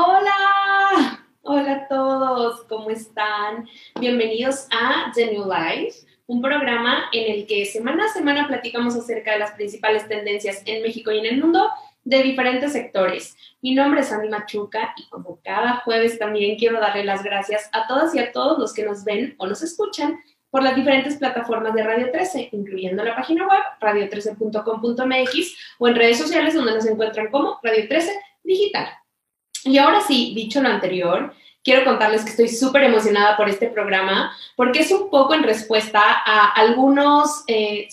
Hola, hola a todos, ¿cómo están? Bienvenidos a The New Life, un programa en el que semana a semana platicamos acerca de las principales tendencias en México y en el mundo de diferentes sectores. Mi nombre es Andy Machuca y como cada jueves también quiero darle las gracias a todas y a todos los que nos ven o nos escuchan por las diferentes plataformas de Radio 13, incluyendo la página web radio13.com.mx o en redes sociales donde nos encuentran como Radio 13 Digital. Y ahora sí, dicho lo anterior, quiero contarles que estoy súper emocionada por este programa porque es un poco en respuesta a algunos, eh,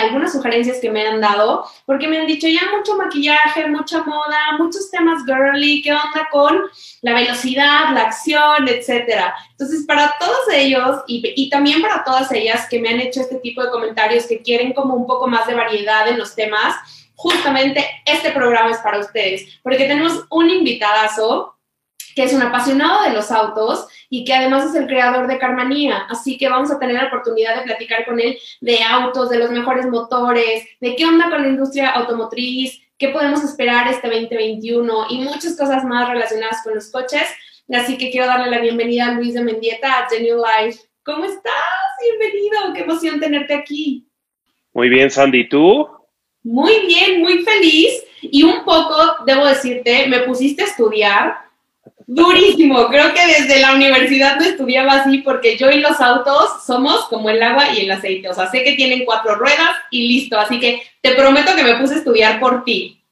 algunas sugerencias que me han dado, porque me han dicho ya mucho maquillaje, mucha moda, muchos temas girly, ¿qué onda con la velocidad, la acción, etcétera? Entonces, para todos ellos y, y también para todas ellas que me han hecho este tipo de comentarios que quieren como un poco más de variedad en los temas, justamente este programa es para ustedes, porque tenemos un invitadazo que es un apasionado de los autos y que además es el creador de Carmanía. Así que vamos a tener la oportunidad de platicar con él de autos, de los mejores motores, de qué onda con la industria automotriz, qué podemos esperar este 2021 y muchas cosas más relacionadas con los coches. Así que quiero darle la bienvenida a Luis de Mendieta a The New Life. ¿Cómo estás? Bienvenido, qué emoción tenerte aquí. Muy bien, Sandy, ¿tú? Muy bien, muy feliz y un poco, debo decirte, me pusiste a estudiar durísimo. Creo que desde la universidad no estudiaba así porque yo y los autos somos como el agua y el aceite. O sea, sé que tienen cuatro ruedas y listo. Así que te prometo que me puse a estudiar por ti.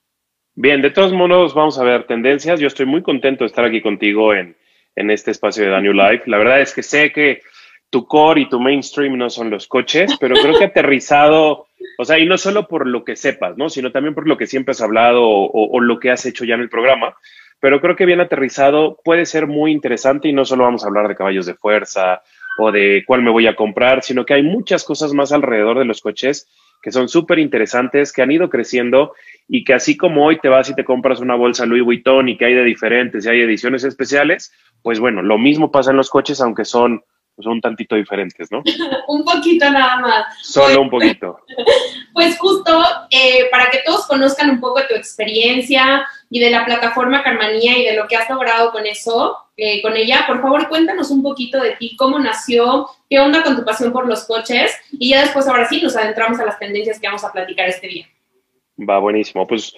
Bien, de todos modos vamos a ver tendencias. Yo estoy muy contento de estar aquí contigo en, en este espacio de Daniel Life. La verdad es que sé que tu core y tu mainstream no son los coches, pero creo que aterrizado, o sea, y no solo por lo que sepas, ¿no? Sino también por lo que siempre has hablado o, lo que has hecho ya en el programa, pero creo que bien aterrizado puede ser muy interesante y no solo vamos a hablar de caballos de fuerza o de cuál me voy a comprar, sino que hay muchas cosas más alrededor de los coches que son súper interesantes, que han ido creciendo y que así como hoy te vas y te compras una bolsa Louis Vuitton y que hay de diferentes y hay ediciones especiales, pues bueno, lo mismo pasa en los coches, aunque son pues, un tantito diferentes, ¿no? un poquito nada más. Solo un pues, poquito. Pues justo eh, para que todos conozcan un poco de tu experiencia y de la plataforma Carmanía y de lo que has logrado con eso, eh, con ella, por favor cuéntanos un poquito de ti, cómo nació, qué onda con tu pasión por los coches y ya después ahora sí nos adentramos a las tendencias que vamos a platicar este día. Va, buenísimo. Pues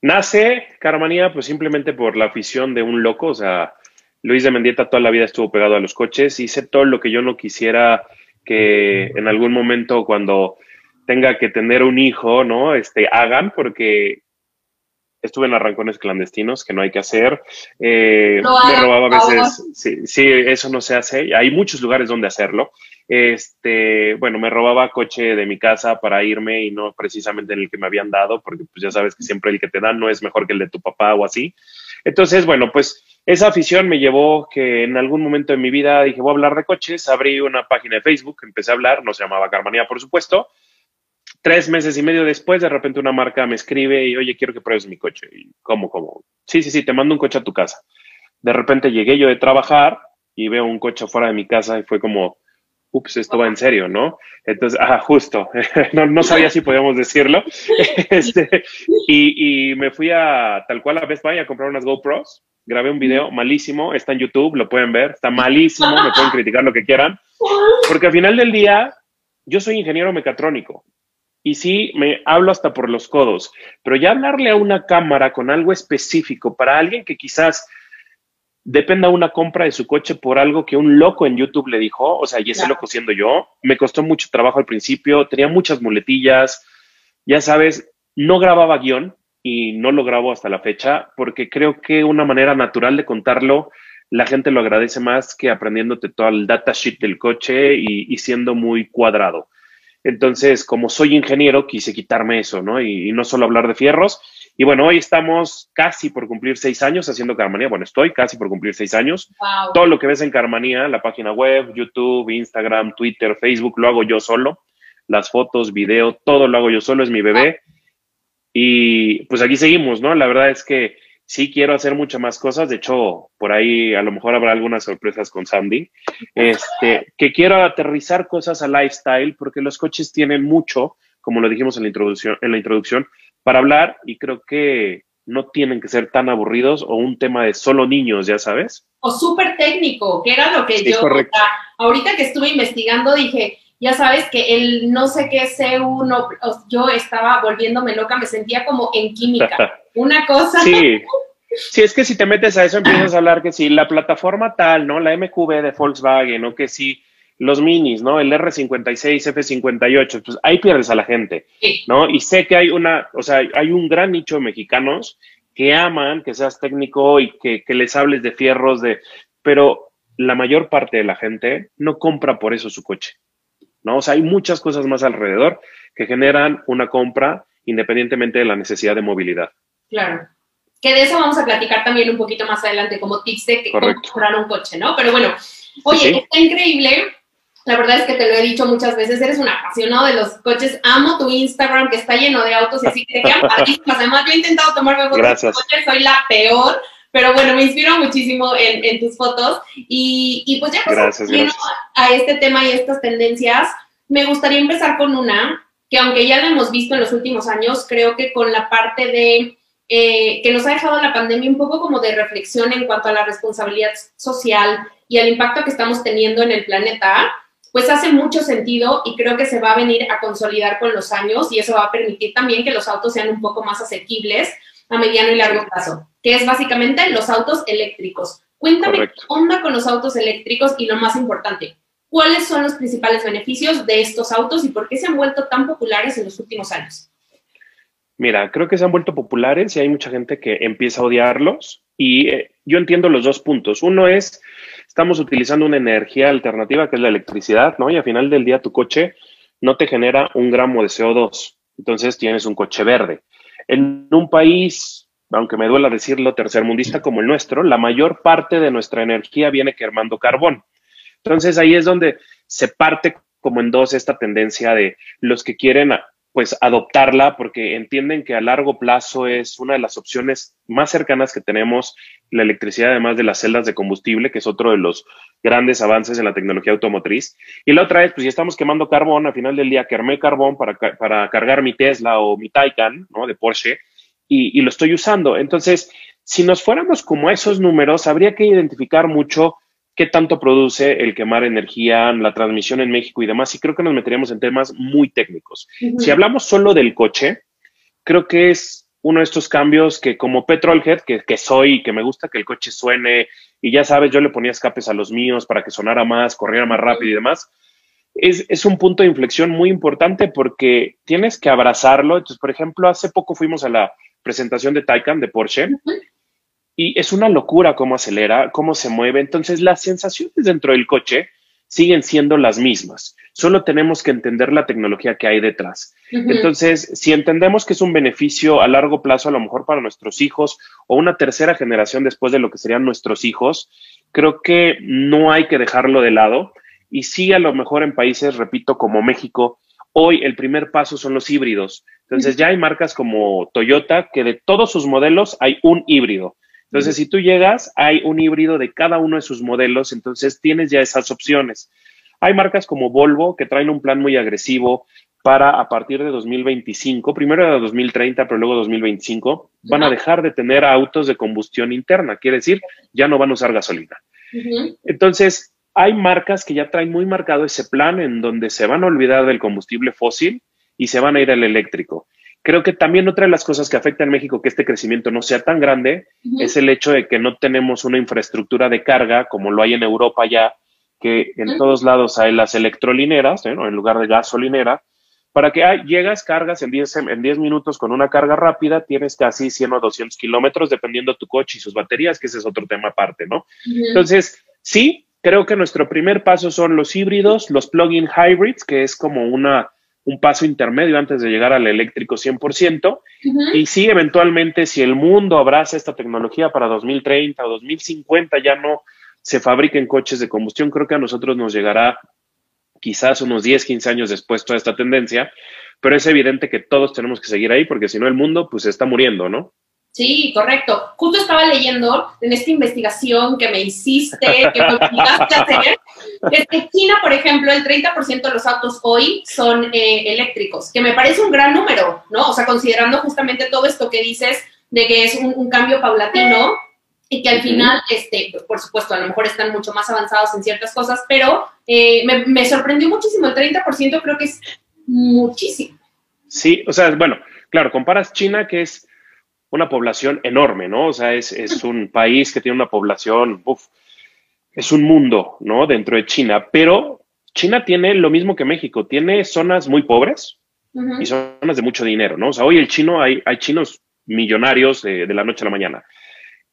nace Carmanía pues simplemente por la afición de un loco, o sea, Luis de Mendieta toda la vida estuvo pegado a los coches, hice todo lo que yo no quisiera que en algún momento cuando tenga que tener un hijo, ¿no? Este, hagan, porque estuve en arrancones clandestinos que no hay que hacer. Eh, me robaba a veces, sí, sí, eso no se hace. Hay muchos lugares donde hacerlo. Este, bueno, me robaba coche de mi casa para irme y no precisamente en el que me habían dado, porque pues ya sabes que siempre el que te dan no es mejor que el de tu papá o así. Entonces, bueno, pues esa afición me llevó que en algún momento de mi vida dije, voy a hablar de coches, abrí una página de Facebook, empecé a hablar, no se llamaba Carmanía, por supuesto. Tres meses y medio después, de repente una marca me escribe y, oye, quiero que pruebes mi coche. Y, ¿Cómo, cómo? Sí, sí, sí, te mando un coche a tu casa. De repente llegué yo de trabajar y veo un coche fuera de mi casa y fue como, ups, esto va en serio, ¿no? Entonces, ah, justo, no, no, sabía si podíamos decirlo. Este, y, y, me fui a tal cual a Best Buy a comprar unas GoPros grabé un video malísimo, está en YouTube, lo pueden ver, está malísimo, me pueden criticar lo que quieran, porque al final del día yo soy ingeniero mecatrónico y sí, me hablo hasta por los codos, pero ya hablarle a una cámara con algo específico para alguien que quizás dependa una compra de su coche por algo que un loco en YouTube le dijo, o sea, y ese loco siendo yo, me costó mucho trabajo al principio, tenía muchas muletillas, ya sabes, no grababa guion, y no lo grabo hasta la fecha porque creo que una manera natural de contarlo, la gente lo agradece más que aprendiéndote todo el datasheet del coche y, siendo muy cuadrado. Entonces, como soy ingeniero, quise quitarme eso, ¿no? Y, no solo hablar de fierros. Y bueno, hoy estamos casi por cumplir seis años haciendo Carmanía. Bueno, estoy casi por cumplir seis años. Todo lo que ves en Carmanía, la página web, YouTube, Instagram, Twitter, Facebook, lo hago yo solo. Las fotos, video, todo lo hago yo solo, es mi bebé. Y pues aquí seguimos, ¿no? La verdad es que sí quiero hacer muchas más cosas. De hecho, por ahí a lo mejor habrá algunas sorpresas con Sandy. Este, que quiero aterrizar cosas a lifestyle porque los coches tienen mucho, como lo dijimos en la introducción, en la introducción para hablar y creo que no tienen que ser tan aburridos o un tema de solo niños, ya sabes. O súper técnico, que era lo que yo, ahorita que estuve investigando dije, ya sabes que el no sé qué C1, yo estaba volviéndome loca, me sentía como en química, una cosa. Sí. Sí, es que si te metes a eso empiezas a hablar que si la plataforma tal, ¿no? La MQB de Volkswagen, o que si los minis, ¿no? El R56, F58, pues ahí pierdes a la gente, ¿no? Y sé que hay una, o sea, hay un gran nicho de mexicanos que aman que seas técnico y que, les hables de fierros, de, pero la mayor parte de la gente no compra por eso su coche, ¿no? O sea, hay muchas cosas más alrededor que generan una compra independientemente de la necesidad de movilidad. Claro. Que de eso vamos a platicar también un poquito más adelante, como tips de cómo comprar un coche, ¿no? Pero bueno, oye, está increíble la verdad es que te lo he dicho muchas veces, eres un apasionado de los coches. Amo tu Instagram que está lleno de autos y así que te quedan padrísimas. Además, yo he intentado tomarme fotos de coches, soy la peor, pero bueno, me inspiro muchísimo en, tus fotos. Y, pues ya que a este tema y estas tendencias, me gustaría empezar con una que aunque ya la hemos visto en los últimos años, creo que con la parte de eh, que nos ha dejado la pandemia un poco como de reflexión en cuanto a la responsabilidad social y al impacto que estamos teniendo en el planeta, pues hace mucho sentido y creo que se va a venir a consolidar con los años y eso va a permitir también que los autos sean un poco más asequibles a mediano y largo plazo, que es básicamente los autos eléctricos. Cuéntame qué onda con los autos eléctricos y lo más importante, ¿cuáles son los principales beneficios de estos autos y por qué se han vuelto tan populares en los últimos años? Mira, creo que se han vuelto populares y hay mucha gente que empieza a odiarlos y eh, yo entiendo los dos puntos. Uno es estamos utilizando una energía alternativa que es la electricidad, ¿no? Y al final del día tu coche no te genera un gramo de CO2. Entonces tienes un coche verde. En un país, aunque me duela decirlo, tercermundista como el nuestro, la mayor parte de nuestra energía viene quemando carbón. Entonces ahí es donde se parte como en dos esta tendencia de los que quieren pues adoptarla porque entienden que a largo plazo es una de las opciones más cercanas que tenemos, la electricidad además de las celdas de combustible, que es otro de los grandes avances en la tecnología automotriz. Y la otra es, pues si estamos quemando carbón, al final del día quemé carbón para, para cargar mi Tesla o mi Taycan, ¿no? De Porsche, y, y lo estoy usando. Entonces, si nos fuéramos como esos números, habría que identificar mucho qué tanto produce el quemar energía, la transmisión en México y demás. Y creo que nos meteríamos en temas muy técnicos. Si hablamos solo del coche, creo que es uno de estos cambios que como petrolhead, que, que soy, que me gusta que el coche suene, y ya sabes, yo le ponía escapes a los míos para que sonara más, corriera más rápido y demás. Es, es, un punto de inflexión muy importante porque tienes que abrazarlo. Entonces, por ejemplo, hace poco fuimos a la presentación de Taycan de Porsche y es una locura cómo acelera, cómo se mueve. Entonces, las sensaciones dentro del coche siguen siendo las mismas. Solo tenemos que entender la tecnología que hay detrás. Entonces, si entendemos que es un beneficio a largo plazo, a lo mejor para nuestros hijos o una tercera generación después de lo que serían nuestros hijos, creo que no hay que dejarlo de lado. Y sí, a lo mejor en países, repito, como México, hoy el primer paso son los híbridos. Entonces, ya hay marcas como Toyota que de todos sus modelos hay un híbrido. Entonces, si tú llegas, hay un híbrido de cada uno de sus modelos, entonces tienes ya esas opciones. Hay marcas como Volvo que traen un plan muy agresivo para a partir de 2025, primero era 2030, pero luego 2025, van a dejar de tener autos de combustión interna, quiere decir, ya no van a usar gasolina. Entonces, hay marcas que ya traen muy marcado ese plan en donde se van a olvidar del combustible fósil y se van a ir al eléctrico. Creo que también otra de las cosas que afecta en México que este crecimiento no sea tan grande es el hecho de que no tenemos una infraestructura de carga como lo hay en Europa ya, que en todos lados hay las electrolineras, ¿eh? en lugar de gasolinera, para que llegas, cargas en 10, en 10 minutos con una carga rápida, tienes casi 100 o 200 kilómetros, dependiendo tu coche y sus baterías, que ese es otro tema aparte, ¿no? Entonces, sí, creo que nuestro primer paso son los híbridos, los plug-in hybrids, que es como una un paso intermedio antes de llegar al eléctrico 100%. Y sí, eventualmente, si el mundo abraza esta tecnología para 2030 o 2050, ya no se fabriquen coches de combustión, creo que a nosotros nos llegará quizás unos 10, 15 años después toda esta tendencia, pero es evidente que todos tenemos que seguir ahí porque si no el mundo pues está muriendo, ¿no? Sí, correcto. Justo estaba leyendo en esta investigación que me hiciste, que me obligaste a hacer, desde China, por ejemplo, el 30% de los autos hoy son eh, eléctricos, que me parece un gran número, ¿no? O sea, considerando justamente todo esto que dices de que es un, cambio paulatino y que al final, este, por supuesto, a lo mejor están mucho más avanzados en ciertas cosas, pero eh, me, me, sorprendió muchísimo, el 30% creo que es muchísimo. Sí, o sea, bueno, claro, comparas China, que es una población enorme, ¿no? O sea, es, es un país que tiene una población, uf, es un mundo, ¿no? Dentro de China, pero China tiene lo mismo que México, tiene zonas muy pobres y zonas de mucho dinero, ¿no? O sea, hoy el chino, hay, hay chinos millonarios de, la noche a la mañana.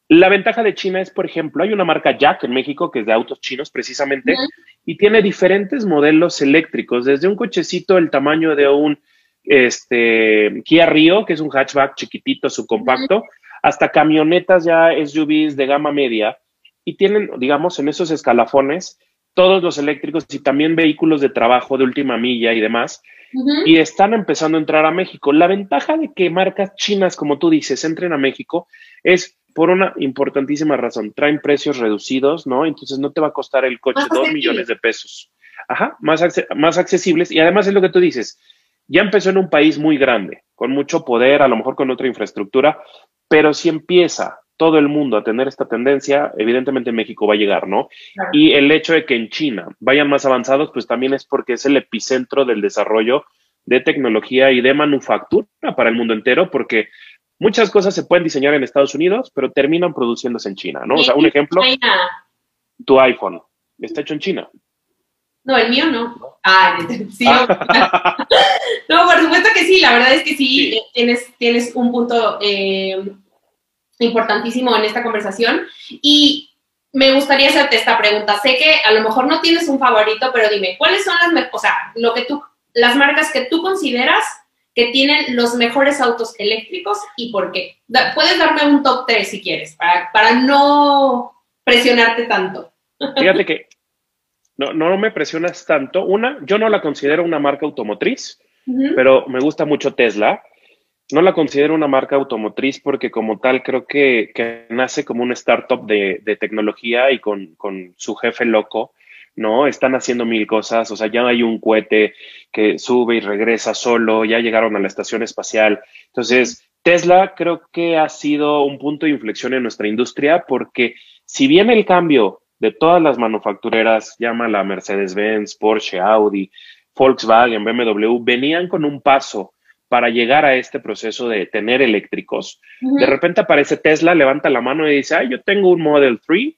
La ventaja de China es, por ejemplo, hay una marca Jack en México que es de autos chinos precisamente y tiene diferentes modelos eléctricos, desde un cochecito del tamaño de un este, Kia Rio, que es un hatchback chiquitito, subcompacto, hasta camionetas ya SUVs de gama media y tienen, digamos, en esos escalafones todos los eléctricos y también vehículos de trabajo de última milla y demás. Y están empezando a entrar a México. La ventaja de que marcas chinas, como tú dices, entren a México es por una importantísima razón. Traen precios reducidos, ¿no? Entonces no te va a costar el coche dos millones de pesos. Ajá, más, más accesibles. Y además es lo que tú dices, ya empezó en un país muy grande, con mucho poder, a lo mejor con otra infraestructura, pero si empieza todo el mundo a tener esta tendencia, evidentemente México va a llegar, ¿no? Y el hecho de que en China vayan más avanzados, pues también es porque es el epicentro del desarrollo de tecnología y de manufactura para el mundo entero, porque muchas cosas se pueden diseñar en Estados Unidos, pero terminan produciéndose en China, ¿no? O sea, un ejemplo, tu iPhone está hecho en China. No, el mío no. Ah, sí. no, por supuesto que sí, la verdad es que sí, eh, Tienes, tienes un punto eh, importantísimo en esta conversación y me gustaría hacerte esta pregunta. Sé que a lo mejor no tienes un favorito, pero dime, ¿cuáles son las, o sea, lo que tú, las marcas que tú consideras que tienen los mejores autos eléctricos y por qué? puedes darme un top 3 si quieres, para, para no presionarte tanto. Fíjate que no, no me presionas tanto. Una, yo no la considero una marca automotriz, pero me gusta mucho Tesla. No la considero una marca automotriz porque como tal creo que, nace como un startup de, tecnología y con, su jefe loco, ¿no? Están haciendo mil cosas, o sea, ya hay un cohete que sube y regresa solo, ya llegaron a la estación espacial. Entonces, Tesla creo que ha sido un punto de inflexión en nuestra industria porque si bien el cambio de todas las manufactureras, la Mercedes-Benz, Porsche, Audi, Volkswagen, BMW, venían con un paso para llegar a este proceso de tener eléctricos. De repente aparece Tesla, levanta la mano y dice, ay, yo tengo un Model 3,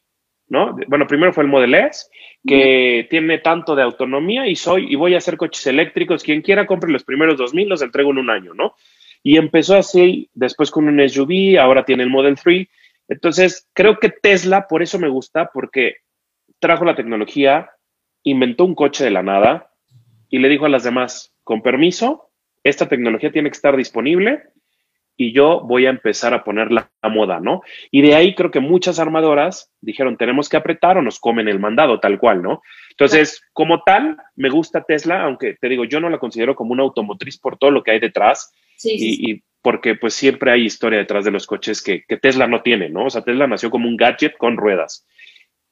¿no? Bueno, primero fue el Model S, que tiene tanto de autonomía y soy, y voy a hacer coches eléctricos. Quien quiera compre los primeros 2000, los entrego en un año, ¿no? Y empezó así, después con un SUV, ahora tiene el Model 3 entonces, creo que Tesla, por eso me gusta, porque trajo la tecnología, inventó un coche de la nada y le dijo a las demás, con permiso, esta tecnología tiene que estar disponible y yo voy a empezar a ponerla a moda, ¿no? Y de ahí creo que muchas armadoras dijeron, tenemos que apretar o nos comen el mandado, tal cual, ¿no? Entonces, como tal, me gusta Tesla, aunque te digo, yo no la considero como una automotriz por todo lo que hay detrás. Sí, y, porque pues siempre hay historia detrás de los coches que, Tesla no tiene, ¿no? O sea, Tesla nació como un gadget con ruedas.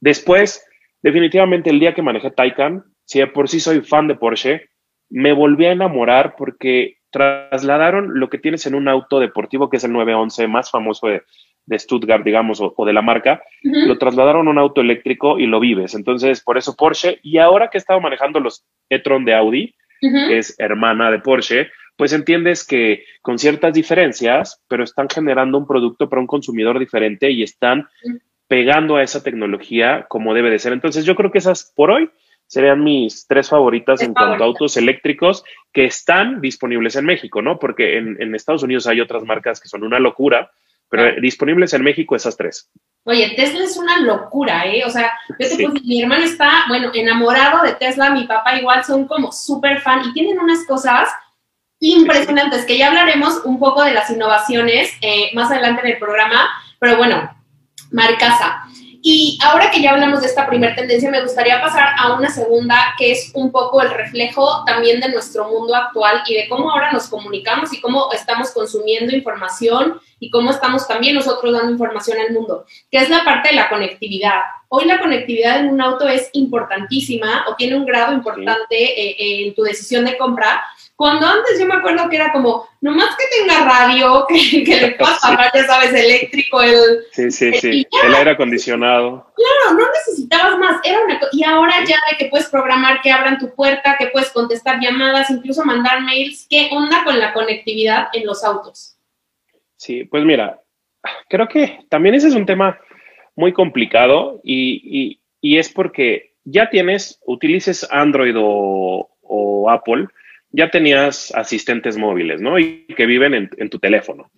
Después, definitivamente el día que manejé Taycan, si de por sí soy fan de Porsche, me volví a enamorar porque trasladaron lo que tienes en un auto deportivo, que es el 911 más famoso de, Stuttgart, digamos, o, de la marca, lo trasladaron a un auto eléctrico y lo vives. Entonces, por eso Porsche. Y ahora que he estado manejando los e-tron de Audi, que es hermana de Porsche, pues entiendes que con ciertas diferencias, pero están generando un producto para un consumidor diferente y están pegando a esa tecnología como debe de ser. Entonces yo creo que esas por hoy serían mis tres favoritas en cuanto a autos eléctricos que están disponibles en México, ¿no? Porque en, Estados Unidos hay otras marcas que son una locura, pero disponibles en México esas tres. Oye, Tesla es una locura, ¿eh? O sea, mi hermano está, bueno, enamorado de Tesla, mi papá igual son como súper fan y tienen unas cosas impresionantes, que ya hablaremos un poco de las innovaciones eh, más adelante en el programa, pero bueno, Marcasa. Y ahora que ya hablamos de esta primera tendencia, me gustaría pasar a una segunda, que es un poco el reflejo también de nuestro mundo actual y de cómo ahora nos comunicamos y cómo estamos consumiendo información y cómo estamos también nosotros dando información al mundo, que es la parte de la conectividad. Hoy la conectividad en un auto es importantísima o tiene un grado importante eh, en tu decisión de compra. Cuando antes yo me acuerdo que era como, nomás que tenga radio, que, le puedas ya sabes, eléctrico, el... Sí, sí, sí, el aire acondicionado. Claro, no necesitabas más, era una Y ahora ya de que puedes programar que abran tu puerta, que puedes contestar llamadas, incluso mandar mails. ¿Qué onda con la conectividad en los autos? Sí, pues mira, creo que también ese es un tema muy complicado y, es porque ya tienes, utilices Android o, Apple, ya tenías asistentes móviles, ¿no? Y que viven en, tu teléfono.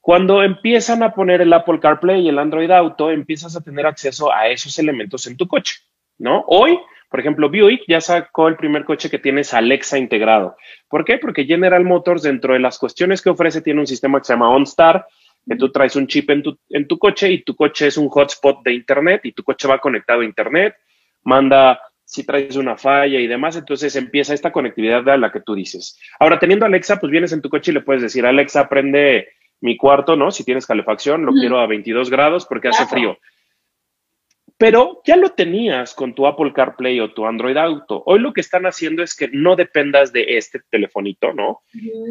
Cuando empiezan a poner el Apple CarPlay y el Android Auto, empiezas a tener acceso a esos elementos en tu coche, ¿no? Hoy, por ejemplo, Buick ya sacó el primer coche que tienes Alexa integrado. ¿Por qué? Porque General Motors, dentro de las cuestiones que ofrece, tiene un sistema que se llama OnStar, que tú traes un chip en tu, en tu coche y tu coche es un hotspot de Internet y tu coche va conectado a Internet, manda si traes una falla y demás, entonces empieza esta conectividad a la que tú dices. Ahora, teniendo Alexa, pues vienes en tu coche y le puedes decir, Alexa, prende mi cuarto, ¿no? Si tienes calefacción, lo quiero a 22 grados porque hace frío. Pero ya lo tenías con tu Apple CarPlay o tu Android Auto. Hoy lo que están haciendo es que no dependas de este telefonito, ¿no?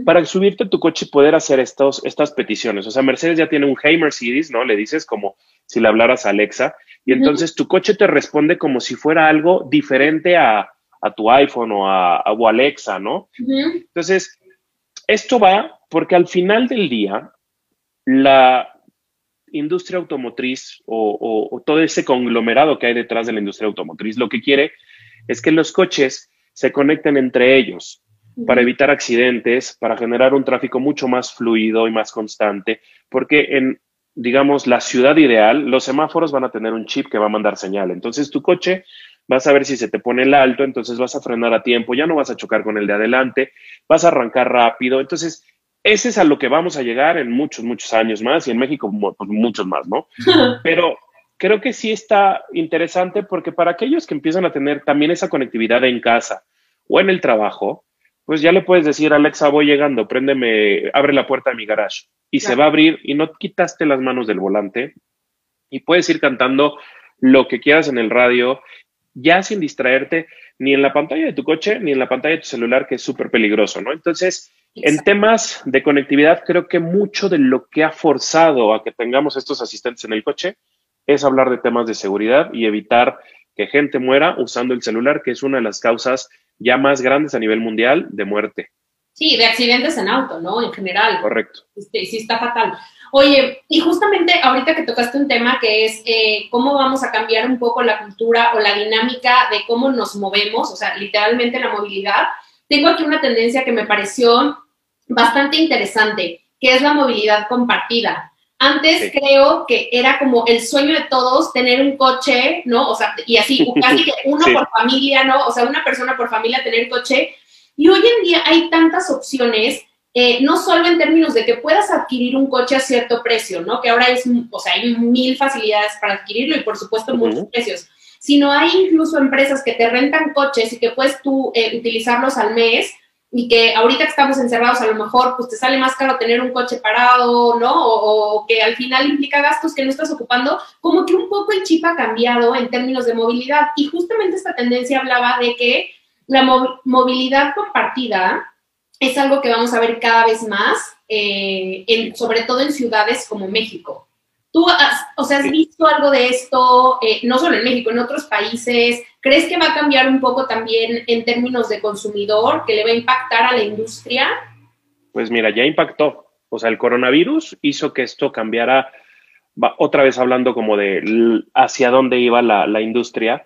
Para subirte a tu coche y poder hacer estos, estas peticiones. O sea, Mercedes ya tiene un Hey Mercedes, ¿no? Le dices como si le hablaras a Alexa. Y entonces tu coche te responde como si fuera algo diferente a, tu iPhone o a, a Alexa, ¿no? Entonces, esto va porque al final del día, la, industria automotriz o, todo ese conglomerado que hay detrás de la industria automotriz lo que quiere es que los coches se conecten entre ellos para evitar accidentes, para generar un tráfico mucho más fluido y más constante, porque en, digamos, la ciudad ideal, los semáforos van a tener un chip que va a mandar señal. Entonces tu coche vas a ver si se te pone el alto, entonces vas a frenar a tiempo, ya no vas a chocar con el de adelante, vas a arrancar rápido. Entonces, ese es a lo que vamos a llegar en muchos, muchos años más y en México pues, muchos más, ¿no? Pero creo que sí está interesante porque para aquellos que empiezan a tener también esa conectividad en casa o en el trabajo, pues ya le puedes decir, Alexa, voy llegando, préndeme, abre la puerta de mi garage y se va a abrir y no quitaste las manos del volante y puedes ir cantando lo que quieras en el radio, ya sin distraerte ni en la pantalla de tu coche ni en la pantalla de tu celular, que es súper peligroso, ¿no? Entonces, en temas de conectividad, creo que mucho de lo que ha forzado a que tengamos estos asistentes en el coche es hablar de temas de seguridad y evitar que gente muera usando el celular, que es una de las causas ya más grandes a nivel mundial de muerte. Sí, de accidentes en auto, ¿no? En general. Correcto. Este, sí, está fatal. Oye, y justamente ahorita que tocaste un tema que es eh, cómo vamos a cambiar un poco la cultura o la dinámica de cómo nos movemos, o sea, literalmente la movilidad, tengo aquí una tendencia que me pareció bastante interesante, que es la movilidad compartida. Antes creo que era como el sueño de todos tener un coche, ¿no? O sea, y así, casi que uno por familia, ¿no? O sea, una persona por familia tener coche. Y hoy en día hay tantas opciones, eh, no solo en términos de que puedas adquirir un coche a cierto precio, ¿no? Que ahora es, o sea, hay mil facilidades para adquirirlo y por supuesto muchos precios, sino hay incluso empresas que te rentan coches y que puedes tú eh, utilizarlos al mes y que ahorita que estamos encerrados a lo mejor pues te sale más caro tener un coche parado, ¿no? O, que al final implica gastos que no estás ocupando, como que un poco el chip ha cambiado en términos de movilidad. Y justamente esta tendencia hablaba de que la movilidad compartida es algo que vamos a ver cada vez más, eh, sobre todo en ciudades como México. ¿Tú has, o sea, has visto algo de esto, eh, no solo en México, en otros países? ¿Crees que va a cambiar un poco también en términos de consumidor, que le va a impactar a la industria? Pues mira, ya impactó. O sea, el coronavirus hizo que esto cambiara, otra vez hablando como de hacia dónde iba la, industria.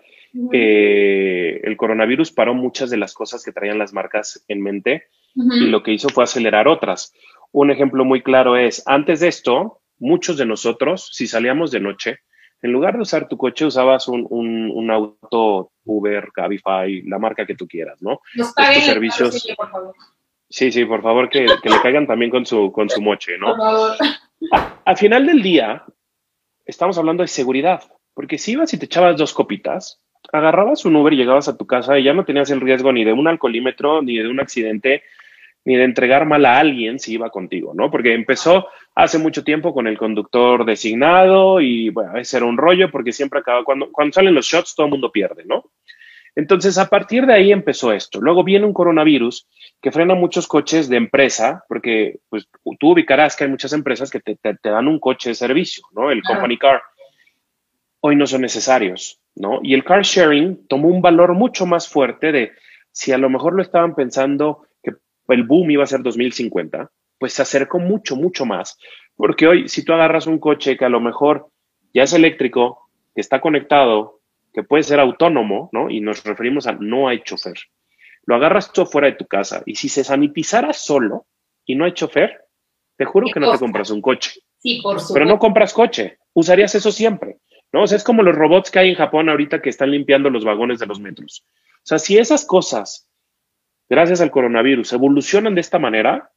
Eh, el coronavirus paró muchas de las cosas que traían las marcas en mente y lo que hizo fue acelerar otras. Un ejemplo muy claro es, antes de esto, muchos de nosotros, si salíamos de noche, en lugar de usar tu coche, usabas un, un, auto Uber, Cabify, la marca que tú quieras, ¿no? Nos paguen servicios. Sí, por favor. Sí, sí, por favor, que, que, le caigan también con su, con su moche, ¿no? Por favor. al final del día, estamos hablando de seguridad, porque si ibas y te echabas dos copitas, agarrabas un Uber y llegabas a tu casa y ya no tenías el riesgo ni de un alcoholímetro, ni de un accidente, ni de entregar mal a alguien si iba contigo, ¿no? Porque empezó hace mucho tiempo con el conductor designado y bueno, ese era un rollo porque siempre acaba, cuando, cuando salen los shots todo el mundo pierde, ¿no? Entonces, a partir de ahí empezó esto. Luego viene un coronavirus que frena muchos coches de empresa, porque pues, tú ubicarás que hay muchas empresas que te, dan un coche de servicio, ¿no? El company car. Hoy no son necesarios, ¿no? Y el car sharing tomó un valor mucho más fuerte de si a lo mejor lo estaban pensando que el boom iba a ser 2050, pues se acercó mucho, mucho más. Porque hoy, si tú agarras un coche que a lo mejor ya es eléctrico, que está conectado, que puede ser autónomo, ¿no? Y nos referimos a no hay chofer. Lo agarras tú fuera de tu casa y si se sanitizara solo y no hay chofer, te juro que no te compras un coche. Sí, por supuesto. Pero no compras coche. Usarías eso siempre, ¿no? O sea, es como los robots que hay en Japón ahorita que están limpiando los vagones de los metros. O sea, si esas cosas, gracias al coronavirus, evolucionan de esta manera,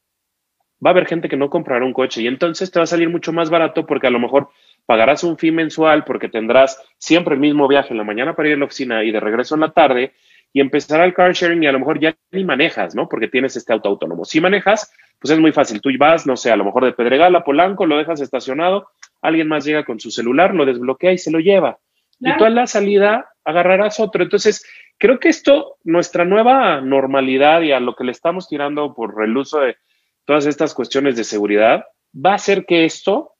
va a haber gente que no comprará un coche y entonces te va a salir mucho más barato porque a lo mejor pagarás un fee mensual porque tendrás siempre el mismo viaje en la mañana para ir a la oficina y de regreso en la tarde y empezará el car sharing y a lo mejor ya ni manejas, ¿no? Porque tienes este auto autónomo. Si manejas, pues es muy fácil. Tú vas, no sé, a lo mejor de Pedregal a Polanco, lo dejas estacionado, alguien más llega con su celular, lo desbloquea y se lo lleva. Y tú a la salida agarrarás otro. Entonces, creo que esto, nuestra nueva normalidad y a lo que le estamos tirando por el uso de todas estas cuestiones de seguridad, va a hacer que esto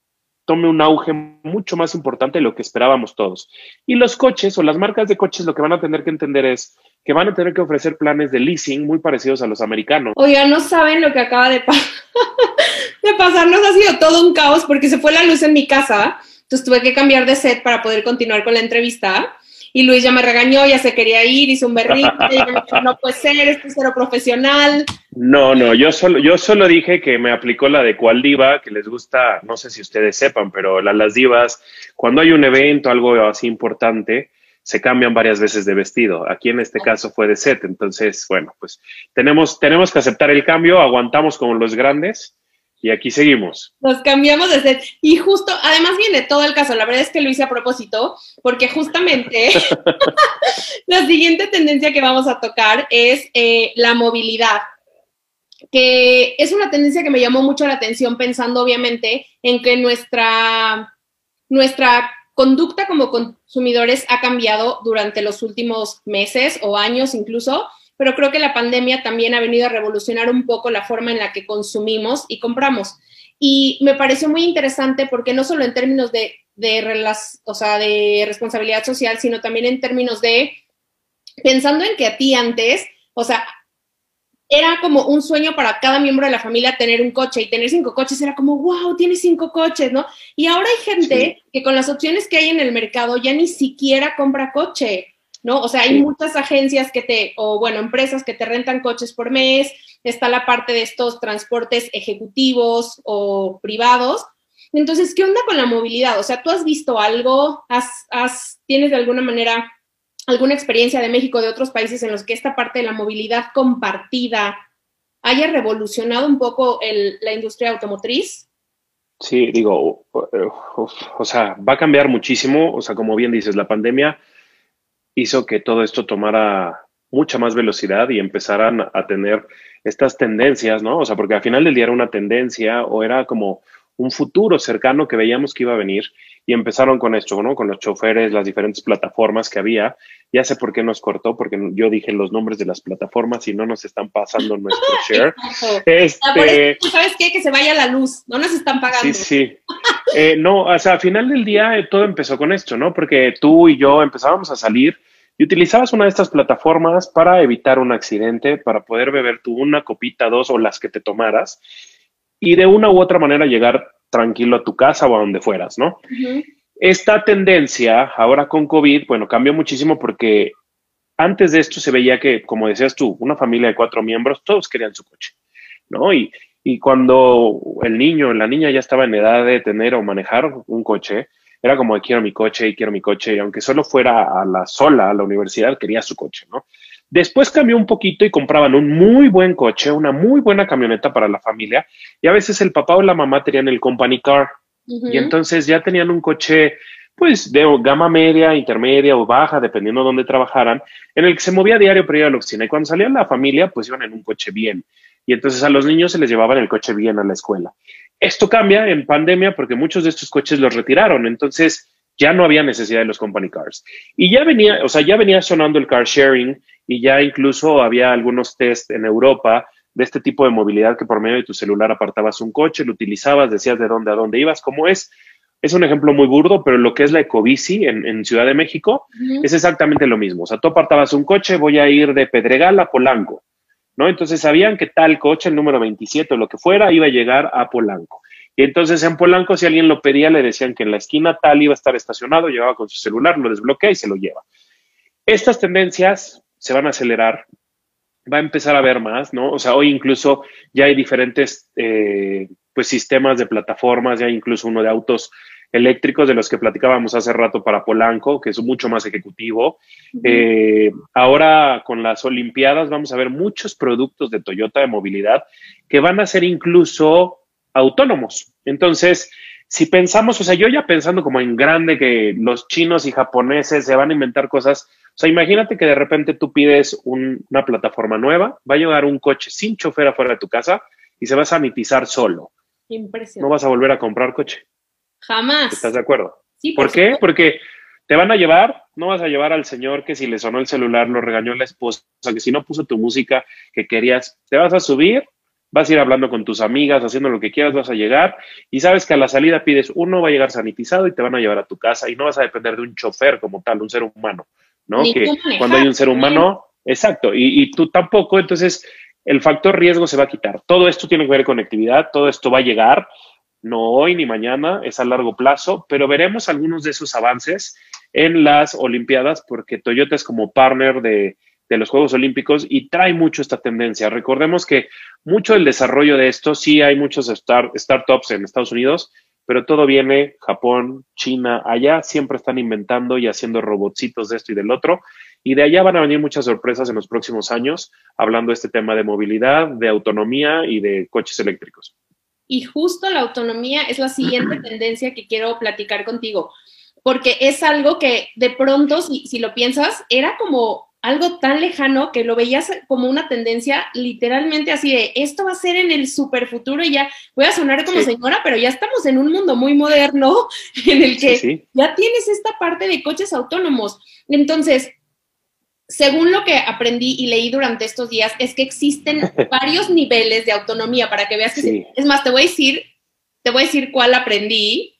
tome un auge mucho más importante de lo que esperábamos todos. Y los coches o las marcas de coches lo que van a tener que entender es que van a tener que ofrecer planes de leasing muy parecidos a los americanos. Oiga, no saben lo que acaba de, de pasarnos, ha sido todo un caos porque se fue la luz en mi casa, entonces tuve que cambiar de set para poder continuar con la entrevista y Luis ya me regañó, ya se quería ir, hizo un berrito, no puede ser, es cero profesional. No, no, yo solo, yo solo dije que me aplicó la de cual diva, que les gusta, no sé si ustedes sepan, pero las divas, cuando hay un evento, algo así importante, se cambian varias veces de vestido. Aquí en este caso fue de set, entonces, bueno, pues tenemos, tenemos que aceptar el cambio, aguantamos como los grandes y aquí seguimos. Nos cambiamos de set. Y justo, además viene todo el caso. La verdad es que lo hice a propósito, porque justamente la siguiente tendencia que vamos a tocar es eh, la movilidad, que es una tendencia que me llamó mucho la atención pensando obviamente en que nuestra, nuestra conducta como consumidores ha cambiado durante los últimos meses o años incluso pero creo que la pandemia también ha venido a revolucionar un poco la forma en la que consumimos y compramos. Y me pareció muy interesante porque no solo en términos de, de, o sea, de responsabilidad social, sino también en términos de, pensando en que a ti antes, o sea, era como un sueño para cada miembro de la familia tener un coche y tener cinco coches era como, wow, tienes cinco coches, ¿no? Y ahora hay gente que con las opciones que hay en el mercado ya ni siquiera compra coche. ¿No? O sea, hay muchas agencias que te, o bueno, empresas que te rentan coches por mes, está la parte de estos transportes ejecutivos o privados. Entonces, ¿qué onda con la movilidad? O sea, ¿tú has visto algo? ¿Has, ¿Tienes de alguna manera alguna experiencia de México, de otros países en los que esta parte de la movilidad compartida haya revolucionado un poco la industria automotriz? Sí, digo, o sea, va a cambiar muchísimo. O sea, como bien dices, la pandemia hizo que todo esto tomara mucha más velocidad y empezaran a tener estas tendencias, ¿no? O sea, porque al final del día era una tendencia o era como un futuro cercano que veíamos que iba a venir y empezaron con esto, ¿no? Con los choferes, las diferentes plataformas que había. Ya sé por qué nos cortó, porque yo dije los nombres de las plataformas y no nos están pasando nuestro share. este, ¿Sabes qué? Que se vaya la luz, no nos están pagando. Sí, sí. Eh, no, o sea, al final del día eh, todo empezó con esto, ¿no? Porque tú y yo empezábamos a salir y utilizabas una de estas plataformas para evitar un accidente, para poder beber tú una copita, dos o las que te tomaras y de una u otra manera llegar tranquilo a tu casa o a donde fueras, ¿no? Esta tendencia ahora con COVID, bueno, cambió muchísimo porque antes de esto se veía que, como decías tú, una familia de cuatro miembros, todos querían su coche, ¿no? Y, y cuando el niño, la niña ya estaba en edad de tener o manejar un coche, era como quiero mi coche y quiero mi coche, y aunque solo fuera a la sola, a la universidad, quería su coche, ¿no? Después cambió un poquito y compraban un muy buen coche, una muy buena camioneta para la familia, y a veces el papá o la mamá tenían el company car, y entonces ya tenían un coche, pues de gama media, intermedia o baja, dependiendo de dónde trabajaran, en el que se movía a diario para ir a la oficina, y cuando salía la familia, pues iban en un coche bien, y entonces a los niños se les llevaban el coche bien a la escuela. Esto cambia en pandemia porque muchos de estos coches los retiraron, entonces ya no había necesidad de los company cars. Y ya venía, o sea, ya venía sonando el car sharing y ya incluso había algunos test en Europa de este tipo de movilidad que por medio de tu celular apartabas un coche, lo utilizabas, decías de dónde a dónde ibas, como es. Es un ejemplo muy burdo, pero lo que es la ecobici en, en Ciudad de México es exactamente lo mismo. O sea, tú apartabas un coche, voy a ir de Pedregal a Polanco ¿no? Entonces sabían que tal coche, el número 27 o lo que fuera, iba a llegar a Polanco. Y entonces en Polanco, si alguien lo pedía, le decían que en la esquina tal iba a estar estacionado, llevaba con su celular, lo desbloquea y se lo lleva. Estas tendencias se van a acelerar, va a empezar a haber más, ¿no? O sea, hoy incluso ya hay diferentes eh, pues sistemas de plataformas, ya hay incluso uno de autos eléctricos de los que platicábamos hace rato para Polanco, que es mucho más ejecutivo. Eh, ahora con las Olimpiadas vamos a ver muchos productos de Toyota de movilidad que van a ser incluso autónomos. Entonces, si pensamos, o sea, yo ya pensando como en grande que los chinos y japoneses se van a inventar cosas, o sea, imagínate que de repente tú pides una plataforma nueva, va a llegar un coche sin chofer afuera de tu casa y se va a sanitizar solo. No vas a volver a comprar coche. Jamás. ¿Estás de acuerdo? Sí, por, qué? Porque te van a llevar, no vas a llevar al señor que si le sonó el celular lo regañó la esposa, que si no puso tu música que querías, te vas a subir, vas a ir hablando con tus amigas, haciendo lo que quieras, vas a llegar y sabes que a la salida pides uno, va a llegar sanitizado y te van a llevar a tu casa y no vas a depender de un chofer como tal, un ser humano, ¿no? que cuando hay un ser humano, exacto, y, y tú tampoco, entonces el factor riesgo se va a quitar. Todo esto tiene que ver con conectividad, todo esto va a llegar no hoy ni mañana, es a largo plazo, pero veremos algunos de esos avances en las Olimpiadas porque Toyota es como partner de, los Juegos Olímpicos y trae mucho esta tendencia. Recordemos que mucho del desarrollo de esto, sí hay muchos startups en Estados Unidos, pero todo viene Japón, China, allá siempre están inventando y haciendo robotcitos de esto y del otro. Y de allá van a venir muchas sorpresas en los próximos años, hablando de este tema de movilidad, de autonomía y de coches eléctricos. Y justo la autonomía es la siguiente tendencia que quiero platicar contigo, porque es algo que de pronto, si, si lo piensas, era como algo tan lejano que lo veías como una tendencia literalmente así de esto va a ser en el super futuro y ya voy a sonar como señora, pero ya estamos en un mundo muy moderno en el que ya tienes esta parte de coches autónomos. Entonces, según lo que aprendí y leí durante estos días, es que existen varios niveles de autonomía para que veas que es más, te voy a decir, te voy a decir cuál aprendí,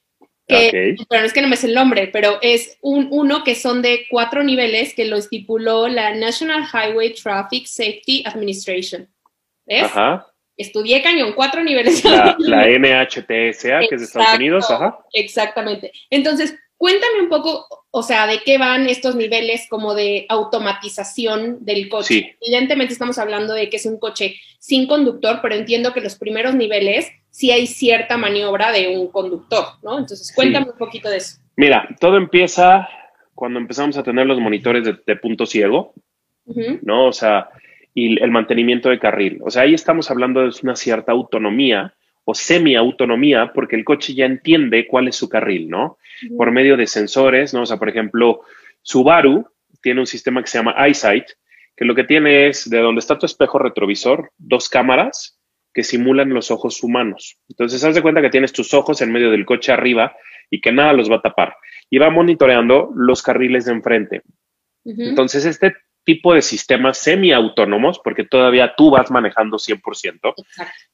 que, pero no es que no me sé el nombre, pero es un, uno que son de cuatro niveles que lo estipuló la National Highway Traffic Safety Administration. ¿Ves? Ajá. Estudié cañón, cuatro niveles. La, la NHTSA, que es de Estados Unidos, ajá. Exactamente. Entonces, Cuéntame un poco, o sea, de qué van estos niveles como de automatización del coche. Evidentemente estamos hablando de que es un coche sin conductor, pero entiendo que los primeros niveles sí hay cierta maniobra de un conductor, ¿no? Entonces, cuéntame un poquito de eso. Mira, todo empieza cuando empezamos a tener los monitores de, punto ciego, ¿no? O sea, y el mantenimiento de carril. O sea, ahí estamos hablando de una cierta autonomía o semi-autonomía porque el coche ya entiende cuál es su carril, ¿no? Por medio de sensores, ¿no? O sea, por ejemplo, Subaru tiene un sistema que se llama EyeSight, que lo que tiene es de donde está tu espejo retrovisor, dos cámaras que simulan los ojos humanos. Entonces, haz de cuenta que tienes tus ojos en medio del coche arriba y que nada los va a tapar. Y va monitoreando los carriles de enfrente. Entonces, este tipo de sistemas semiautónomos, porque todavía tú vas manejando 100%,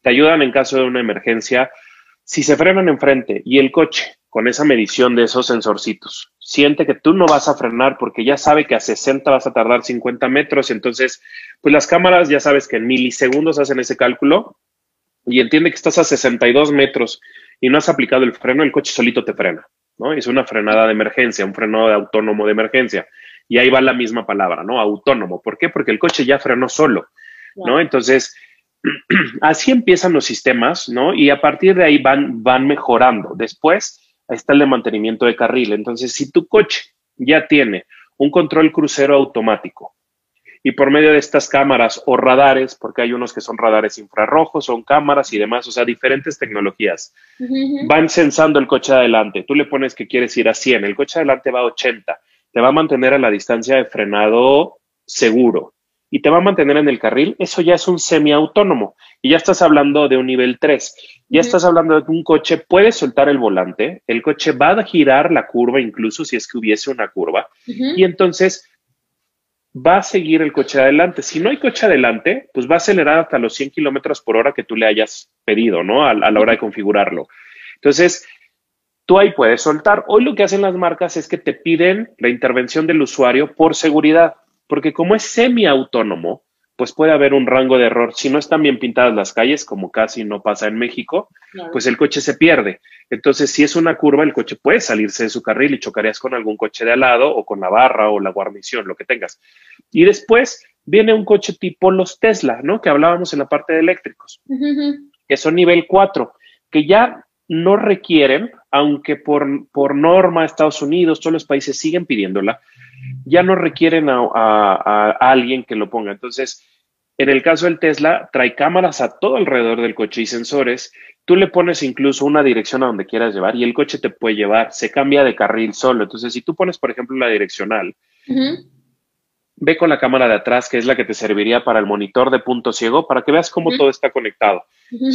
te ayudan en caso de una emergencia. Si se frenan enfrente y el coche, con esa medición de esos sensorcitos, siente que tú no vas a frenar porque ya sabe que a 60 vas a tardar 50 metros, entonces, pues las cámaras ya sabes que en milisegundos hacen ese cálculo y entiende que estás a 62 metros y no has aplicado el freno, el coche solito te frena, ¿no? Es una frenada de emergencia, un freno autónomo de emergencia. Y ahí va la misma palabra, ¿no? Autónomo. ¿Por qué? Porque el coche ya frenó solo, ¿no? Entonces, así empiezan los sistemas, ¿no? Y a partir de ahí van, van mejorando. Después está el de mantenimiento de carril. Entonces, si tu coche ya tiene un control crucero automático y por medio de estas cámaras o radares, porque hay unos que son radares infrarrojos, son cámaras y demás, o sea, diferentes tecnologías, van sensando el coche adelante. Tú le pones que quieres ir a 100, el coche adelante va a 80 te va a mantener a la distancia de frenado seguro. y te va a mantener en el carril, eso ya es un semiautónomo. Y ya estás hablando de un nivel 3. Ya estás hablando de que un coche puede soltar el volante, el coche va a girar la curva incluso si es que hubiese una curva, y entonces va a seguir el coche adelante. Si no hay coche adelante, pues va a acelerar hasta los 100 kilómetros por hora que tú le hayas pedido, ¿no? A, la hora de configurarlo. Entonces, tú ahí puedes soltar. Hoy lo que hacen las marcas es que te piden la intervención del usuario por seguridad porque como es semiautónomo, pues puede haber un rango de error. Si no están bien pintadas las calles, como casi no pasa en México, pues el coche se pierde. Entonces, si es una curva, el coche puede salirse de su carril y chocarías con algún coche de al lado o con la barra o la guarnición, lo que tengas. Y después viene un coche tipo los Tesla, ¿no? Que hablábamos en la parte de eléctricos, que son nivel 4, que ya no requieren, aunque por, por norma Estados Unidos, todos los países siguen pidiéndola, ya no requieren a, alguien que lo ponga. Entonces, en el caso del Tesla, trae cámaras a todo alrededor del coche y sensores. Tú le pones incluso una dirección a donde quieras llevar y el coche te puede llevar, se cambia de carril solo. Entonces, si tú pones, por ejemplo, la direccional, ve con la cámara de atrás, que es la que te serviría para el monitor de punto ciego, para que veas cómo todo está conectado.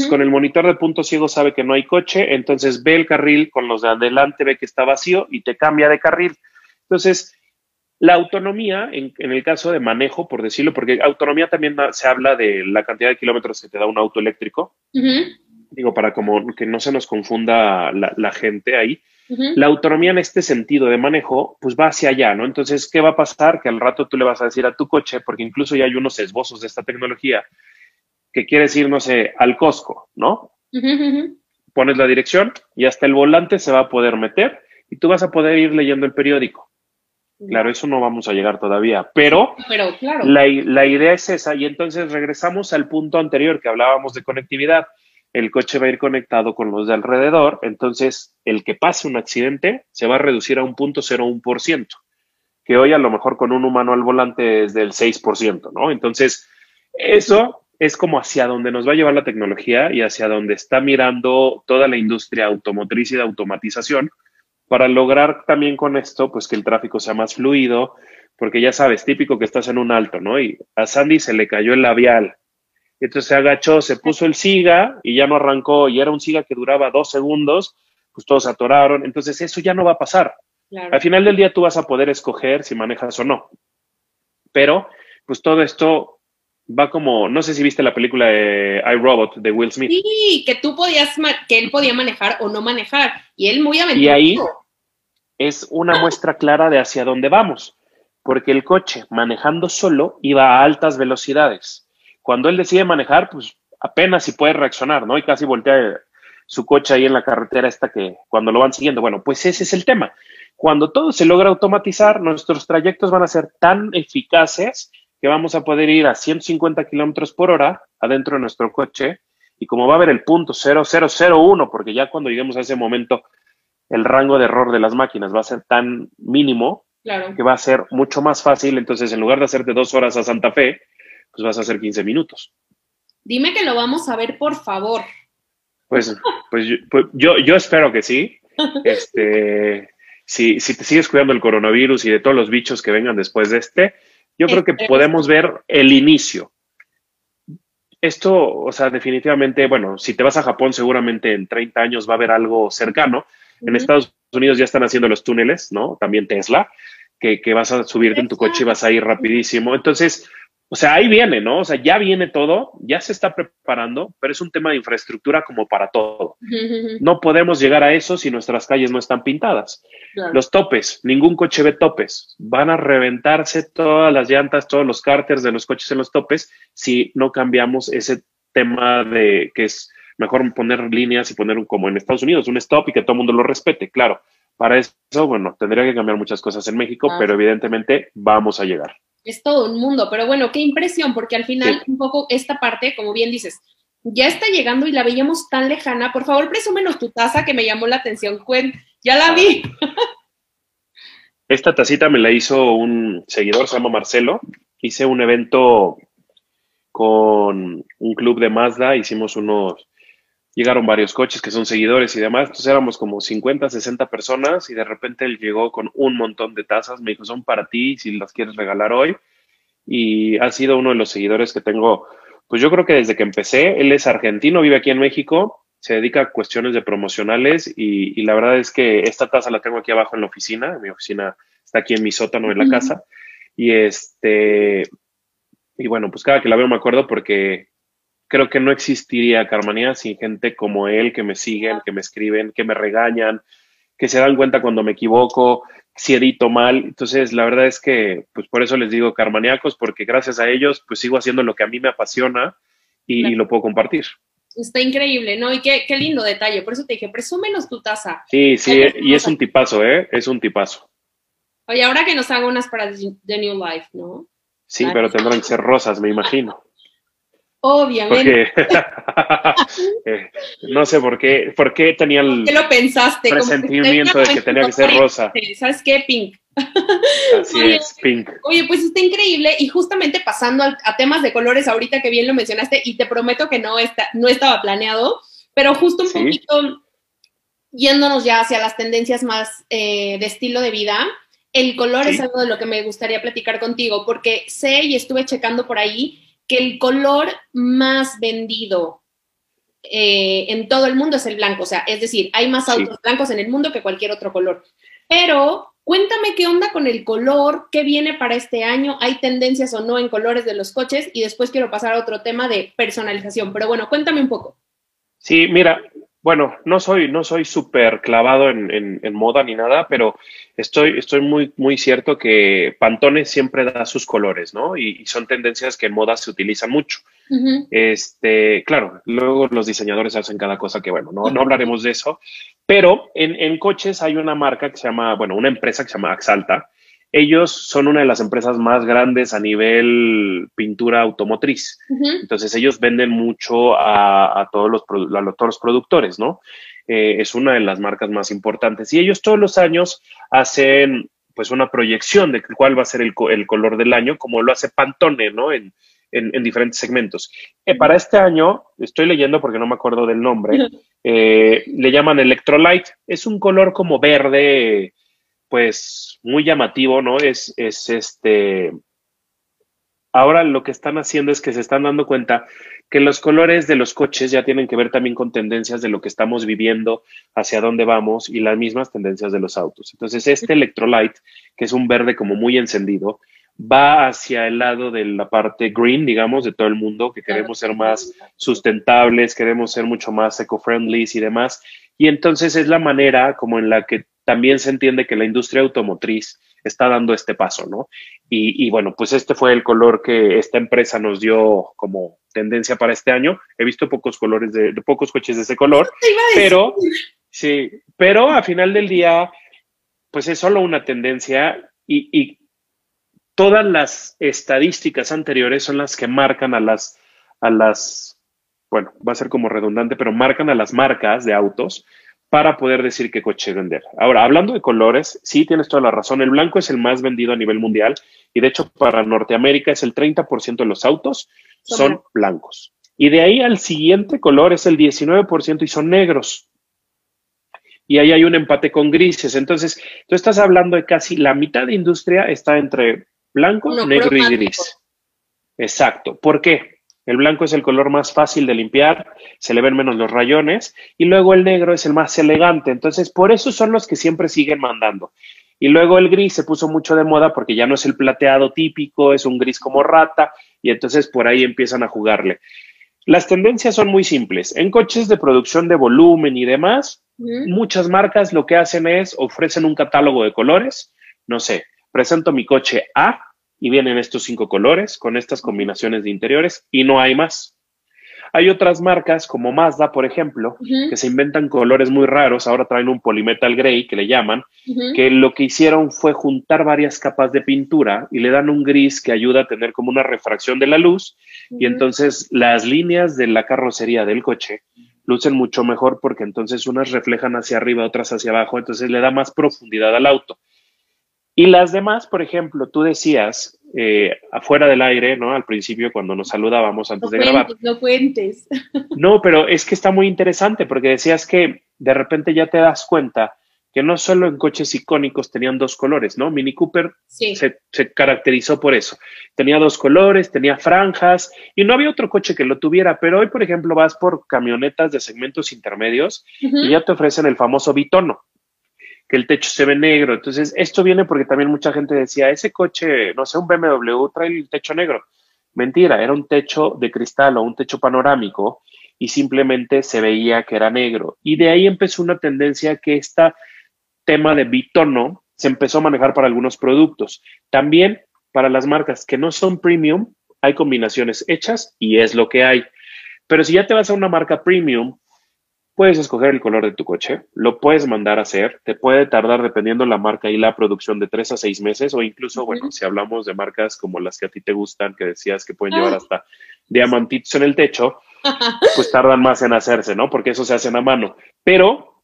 con el monitor de punto ciego sabe que no hay coche, entonces ve el carril con los de adelante, ve que está vacío y te cambia de carril. Entonces, la autonomía, en, el caso de manejo, por decirlo, porque autonomía también se habla de la cantidad de kilómetros que te da un auto eléctrico. Digo, para como que no se nos confunda la, gente ahí. La autonomía en este sentido de manejo, pues va hacia allá, ¿no? Entonces, ¿qué va a pasar? Que al rato tú le vas a decir a tu coche, porque incluso ya hay unos esbozos de esta tecnología, que quieres ir, no sé, al Costco, ¿no? Pones la dirección y hasta el volante se va a poder meter y tú vas a poder ir leyendo el periódico. Claro, eso no vamos a llegar todavía, pero, la, idea es esa y entonces regresamos al punto anterior que hablábamos de conectividad. El coche va a ir conectado con los de alrededor, entonces el que pase un accidente se va a reducir a un punto ciento, que hoy a lo mejor con un humano al volante es del 6%, ¿no? Entonces, eso es como hacia donde nos va a llevar la tecnología y hacia donde está mirando toda la industria automotriz y de automatización, para lograr también con esto, pues que el tráfico sea más fluido, porque ya sabes, típico que estás en un alto, ¿no? Y a Sandy se le cayó el labial. Entonces se agachó, se puso el SIGA y ya no arrancó, y era un SIGA que duraba dos segundos, pues todos atoraron. Entonces eso ya no va a pasar. Al final del día tú vas a poder escoger si manejas o no. Pero, pues todo esto va como, no sé si viste la película de iRobot de Will Smith. Sí, que tú podías, que él podía manejar o no manejar, y él muy aventurado. Y ahí es una muestra clara de hacia dónde vamos, porque el coche manejando solo iba a altas velocidades. Cuando él decide manejar, pues apenas si puede reaccionar, ¿no? Y casi voltea su coche ahí en la carretera esta que cuando lo van siguiendo. Bueno, pues ese es el tema. Cuando todo se logra automatizar, nuestros trayectos van a ser tan eficaces que vamos a poder ir a 150 kilómetros por hora adentro de nuestro coche y como va a haber el punto 0001, porque ya cuando lleguemos a ese momento el rango de error de las máquinas va a ser tan mínimo que va a ser mucho más fácil. Entonces, en lugar de hacerte dos horas a Santa Fe, pues vas a hacer 15 minutos. Dime que lo vamos a ver, por favor. Pues, pues, pues yo, yo espero que sí. Este, si, si te sigues cuidando el coronavirus y de todos los bichos que vengan después de este, yo creo que podemos ver el inicio. Esto, o sea, definitivamente, bueno, si te vas a Japón, seguramente en 30 años va a haber algo cercano. En Estados Unidos ya están haciendo los túneles, ¿no? También Tesla, que, que vas a subirte en tu coche y vas a ir rapidísimo. Entonces, o sea, ahí viene, ¿no? O sea, ya viene todo, ya se está preparando, pero es un tema de infraestructura como para todo. No podemos llegar a eso si nuestras calles no están pintadas. Los topes, ningún coche ve topes. Van a reventarse todas las llantas, todos los cárteres de los coches en los topes si no cambiamos ese tema de que es mejor poner líneas y poner como en Estados Unidos un stop y que todo el mundo lo respete. Claro, para eso, bueno, tendría que cambiar muchas cosas en México, pero evidentemente vamos a llegar es todo un mundo, pero bueno, qué impresión, porque al final un poco esta parte, como bien dices, ya está llegando y la veíamos tan lejana. Por favor, presúmenos tu taza que me llamó la atención. Cuen, ya la vi. Esta tacita me la hizo un seguidor, se llama Marcelo. Hice un evento con un club de Mazda, hicimos unos, llegaron varios coches que son seguidores y demás, entonces éramos como 50, 60 personas y de repente él llegó con un montón de tazas, me dijo, son para ti si las quieres regalar hoy. y ha sido uno de los seguidores que tengo, pues yo creo que desde que empecé, él es argentino, vive aquí en México, se dedica a cuestiones de promocionales y, la verdad es que esta taza la tengo aquí abajo en la oficina, mi oficina está aquí en mi sótano en la casa. Y este, y bueno, pues cada que la veo me acuerdo porque creo que no existiría Carmanía sin gente como él que me siguen, que me escriben, que me regañan, que se dan cuenta cuando me equivoco, si edito mal. Entonces, la verdad es que, pues por eso les digo carmaníacos, porque gracias a ellos, pues sigo haciendo lo que a mí me apasiona y, lo puedo compartir. Está increíble, ¿no? Y qué, qué, lindo detalle. Por eso te dije, presúmenos tu taza. Sí, sí, y es un tipazo, ¿eh? Es un tipazo. Oye, ahora que nos haga unas para The New Life, ¿no? Sí, pero tendrán que ser rosas, me imagino. Obviamente. Eh, no sé por qué, por qué tenía el ¿Qué lo pensaste? presentimiento de que tenía que ser rosa. ¿Sabes qué? Pink. Así es, pink. Oye, pues está increíble y justamente pasando a, temas de colores ahorita que bien lo mencionaste y te prometo que no, está, no estaba planeado, pero justo un poquito yéndonos ya hacia las tendencias más eh, de estilo de vida, el color es algo de lo que me gustaría platicar contigo porque sé y estuve checando por ahí que el color más vendido eh, en todo el mundo es el blanco. O sea, es decir, hay más autos blancos en el mundo que cualquier otro color. Pero cuéntame qué onda con el color, qué viene para este año, hay tendencias o no en colores de los coches y después quiero pasar a otro tema de personalización. Pero bueno, cuéntame un poco. Sí, mira, bueno, no soy, no soy súper clavado en, moda ni nada, pero estoy, estoy muy, muy cierto que Pantone siempre da sus colores, ¿no? Y, son tendencias que en moda se utilizan mucho. Este, claro, luego los diseñadores hacen cada cosa que, bueno, no, no hablaremos de eso, pero en, en, coches hay una marca que se llama, bueno, una empresa que se llama Axalta, ellos son una de las empresas más grandes a nivel pintura automotriz. Entonces ellos venden mucho a, todos, los, los productores, ¿no? Eh, es una de las marcas más importantes. Y ellos todos los años hacen pues una proyección de cuál va a ser el, color del año, como lo hace Pantone, ¿no? En, diferentes segmentos. Eh, para este año, estoy leyendo porque no me acuerdo del nombre, eh, le llaman Electrolyte. Es un color como verde, pues muy llamativo, ¿no? Es, es este, ahora lo que están haciendo es que se están dando cuenta que los colores de los coches ya tienen que ver también con tendencias de lo que estamos viviendo, hacia dónde vamos y las mismas tendencias de los autos. Entonces, este Electrolyte, que es un verde como muy encendido, va hacia el lado de la parte green, digamos, de todo el mundo, que queremos ser más sustentables, queremos ser mucho más eco-friendly y demás. Y entonces es la manera como en la que también se entiende que la industria automotriz está dando este paso, ¿no? Y, bueno, pues este fue el color que esta empresa nos dio como tendencia para este año. He visto pocos colores de, pocos coches de ese color, pero sí, pero a final del día, pues es solo una tendencia y, y todas las estadísticas anteriores son las que marcan a las, a las, bueno, va a ser como redundante, pero marcan a las marcas de autos para poder decir qué coche vender. Ahora, hablando de colores, sí tienes toda la razón. El blanco es el más vendido a nivel mundial y de hecho para Norteamérica es el 30% de los autos son blancos. Y de ahí al siguiente color es el 19% y son negros. Y ahí hay un empate con grises. Entonces, tú estás hablando de casi la mitad de industria está entre blanco, negro y gris. Exacto. ¿Por qué? El blanco es el color más fácil de limpiar, se le ven menos los rayones, y luego el negro es el más elegante. Entonces, por eso son los que siempre siguen mandando. Y luego el gris se puso mucho de moda porque ya no es el plateado típico, es un gris como rata, y entonces por ahí empiezan a jugarle. Las tendencias son muy simples. En coches de producción de volumen y demás, muchas marcas lo que hacen es ofrecen un catálogo de colores. No sé, presento mi coche A y vienen estos cinco colores con estas combinaciones de interiores y no hay más. Hay otras marcas como Mazda, por ejemplo, que se inventan colores muy raros. Ahora traen un polymetal gray que le llaman, que lo que hicieron fue juntar varias capas de pintura y le dan un gris que ayuda a tener como una refracción de la luz. Y entonces las líneas de la carrocería del coche lucen mucho mejor porque entonces unas reflejan hacia arriba, otras hacia abajo. Entonces le da más profundidad al auto. Y las demás, por ejemplo, tú decías eh, afuera del aire, ¿no? Al principio, cuando nos saludábamos antes de grabar. No cuentes. No, pero es que está muy interesante porque decías que de repente ya te das cuenta que no solo en coches icónicos tenían dos colores, ¿no? Mini Cooper se, se, caracterizó por eso. Tenía dos colores, tenía franjas y no había otro coche que lo tuviera, pero hoy, por ejemplo, vas por camionetas de segmentos intermedios y ya te ofrecen el famoso bitono, que el techo se ve negro. Entonces, esto viene porque también mucha gente decía, ese coche, no sé, un BMW trae el techo negro. Mentira, era un techo de cristal o un techo panorámico y simplemente se veía que era negro. Y de ahí empezó una tendencia que esta tema de bitono se empezó a manejar para algunos productos. También para las marcas que no son premium, hay combinaciones hechas y es lo que hay. Pero si ya te vas a una marca premium, puedes escoger el color de tu coche, lo puedes mandar a hacer, te puede tardar dependiendo la marca y la producción de tres a seis meses o incluso, bueno, si hablamos de marcas como las que a ti te gustan, que decías que pueden llevar hasta diamantitos en el techo, pues tardan más en hacerse, ¿no? Porque eso se hace a mano. Pero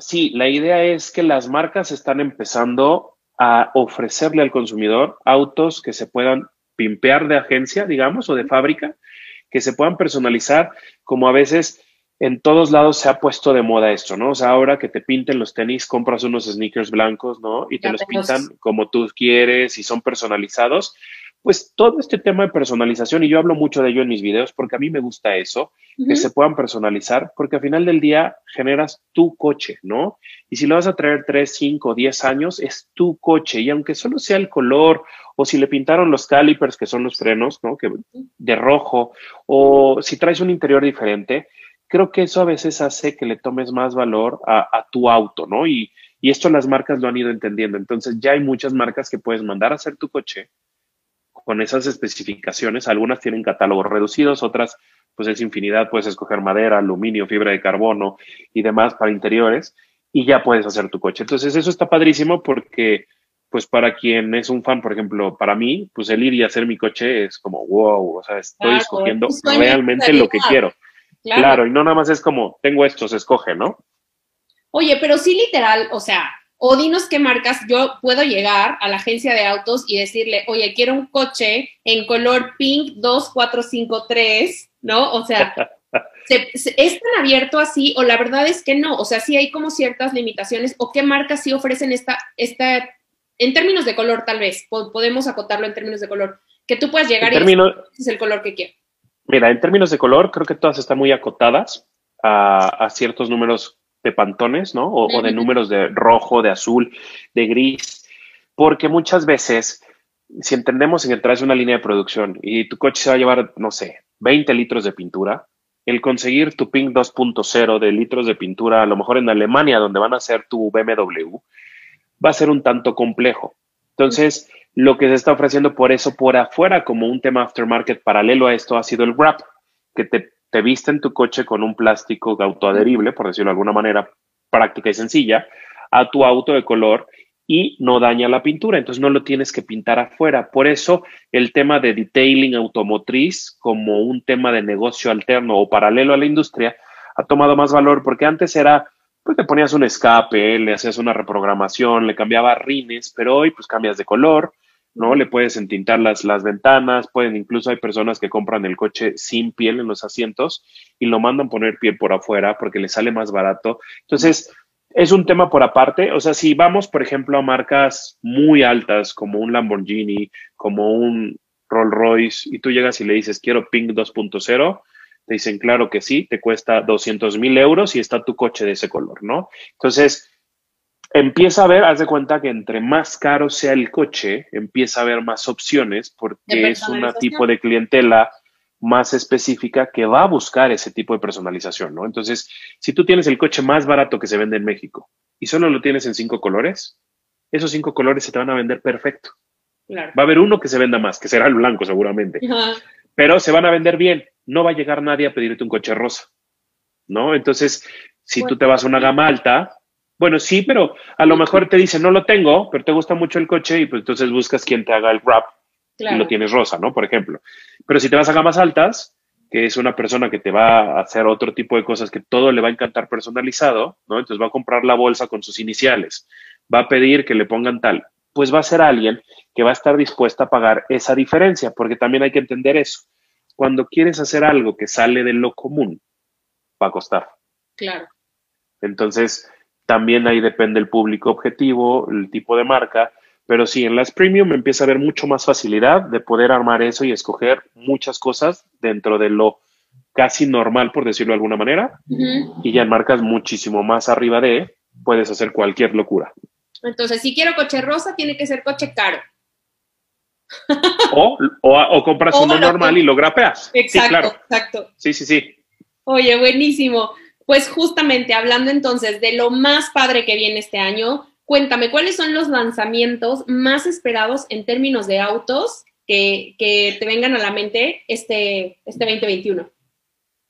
Sí, la idea es que las marcas están empezando a ofrecerle al consumidor autos que se puedan pimpear de agencia, digamos, o de fábrica, que se puedan personalizar, como a veces en todos lados se ha puesto de moda esto, ¿no? O sea, ahora que te pinten los tenis, compras unos sneakers blancos, ¿no? Y te los pintan como tú quieres y son personalizados pues todo este tema de personalización, y yo hablo mucho de ello en mis videos porque a mí me gusta eso, que se puedan personalizar, porque al final del día generas tu coche, ¿no? Y si lo vas a traer 3, 5, 10 años, es tu coche, y aunque solo sea el color, o si le pintaron los calipers, que son los frenos, ¿no? Que, de rojo, o si traes un interior diferente, creo que eso a veces hace que le tomes más valor a, a tu auto, ¿no? Y, y esto las marcas lo han ido entendiendo. Entonces ya hay muchas marcas que puedes mandar a hacer tu coche con esas especificaciones. Algunas tienen catálogos reducidos, otras pues es infinidad, puedes escoger madera, aluminio, fibra de carbono y demás para interiores y ya puedes hacer tu coche. Entonces eso está padrísimo porque pues para quien es un fan, por ejemplo, para mí, pues el ir y hacer mi coche es como wow, o sea, estoy escogiendo realmente lo que quiero. Claro. claro, y no nada más es como tengo esto, se escoge, ¿no? Oye, pero sí literal, o sea, o dinos qué marcas yo puedo llegar a la agencia de autos y decirle, oye, quiero un coche en color pink 2453, ¿no? O sea, ¿es tan abierto así o la verdad es que no? O sea, sí hay como ciertas limitaciones o qué marcas sí ofrecen esta, esta, en términos de color tal vez, podemos acotarlo en términos de color, que tú puedas llegar y decir, es el color que quiero. Mira, en términos de color, creo que todas están muy acotadas a, a ciertos números de pantones, ¿no? O, de números de rojo, de azul, de gris, porque muchas veces, si entendemos en que traes una línea de producción y tu coche se va a llevar, no sé, 20 litros de pintura, el conseguir tu Pink 2.0 de litros de pintura, a lo mejor en Alemania, donde van a hacer tu BMW, va a ser un tanto complejo. Entonces, lo que se está ofreciendo por eso, por afuera, como un tema aftermarket paralelo a esto, ha sido el wrap, que te te visten tu coche con un plástico autoadherible, por decirlo de alguna manera práctica y sencilla, a tu auto de color y no daña la pintura, entonces no lo tienes que pintar afuera. Por eso el tema de detailing automotriz como un tema de negocio alterno o paralelo a la industria ha tomado más valor porque antes era, pues te ponías un escape, le hacías una reprogramación, le cambiaba rines, pero hoy pues cambias de color, ¿no? Le puedes entintar las, las ventanas, pueden, incluso hay personas que compran el coche sin piel en los asientos y lo mandan poner piel por afuera porque le sale más barato. Entonces, es un tema por aparte. O sea, si vamos, por ejemplo, a marcas muy altas como un Lamborghini, como un Rolls Royce, y tú llegas y le dices, quiero Pink 2.0, te dicen, claro que sí, te cuesta 200 mil euros y está tu coche de ese color, ¿no? Entonces, empieza a ver, haz de cuenta que entre más caro sea el coche, empieza a haber más opciones porque es un tipo de clientela más específica que va a buscar ese tipo de personalización, ¿no? Entonces, si tú tienes el coche más barato que se vende en México y solo lo tienes en cinco colores, esos cinco colores se te van a vender perfecto. Va a haber uno que se venda más, que será el blanco seguramente, pero se van a vender bien. No va a llegar nadie a pedirte un coche rosa, ¿no? Entonces, si tú te vas a una gama alta, bueno, sí, pero a lo mejor te dicen, no lo tengo, pero te gusta mucho el coche y pues entonces buscas quien te haga el wrap y lo tienes rosa, ¿no? Por ejemplo. Pero si te vas a gamas altas, que es una persona que te va a hacer otro tipo de cosas que todo le va a encantar personalizado, ¿no? Entonces va a comprar la bolsa con sus iniciales, va a pedir que le pongan tal, pues va a ser alguien que va a estar dispuesta a pagar esa diferencia, porque también hay que entender eso. Cuando quieres hacer algo que sale de lo común, va a costar. Claro. Entonces, También ahí depende el público objetivo, el tipo de marca. Pero sí, en las premium empieza a haber mucho más facilidad de poder armar eso y escoger muchas cosas dentro de lo casi normal, por decirlo de alguna manera. Y ya en marcas muchísimo más arriba de, puedes hacer cualquier locura. Entonces, si quiero coche rosa, tiene que ser coche caro. O, o, compras uno normal y lo grapeas. Exacto, sí, claro. exacto. Sí, sí, sí. Oye, buenísimo. Pues justamente hablando entonces de lo más padre que viene este año, cuéntame, ¿cuáles son los lanzamientos más esperados en términos de autos que, que te vengan a la mente este, este 2021?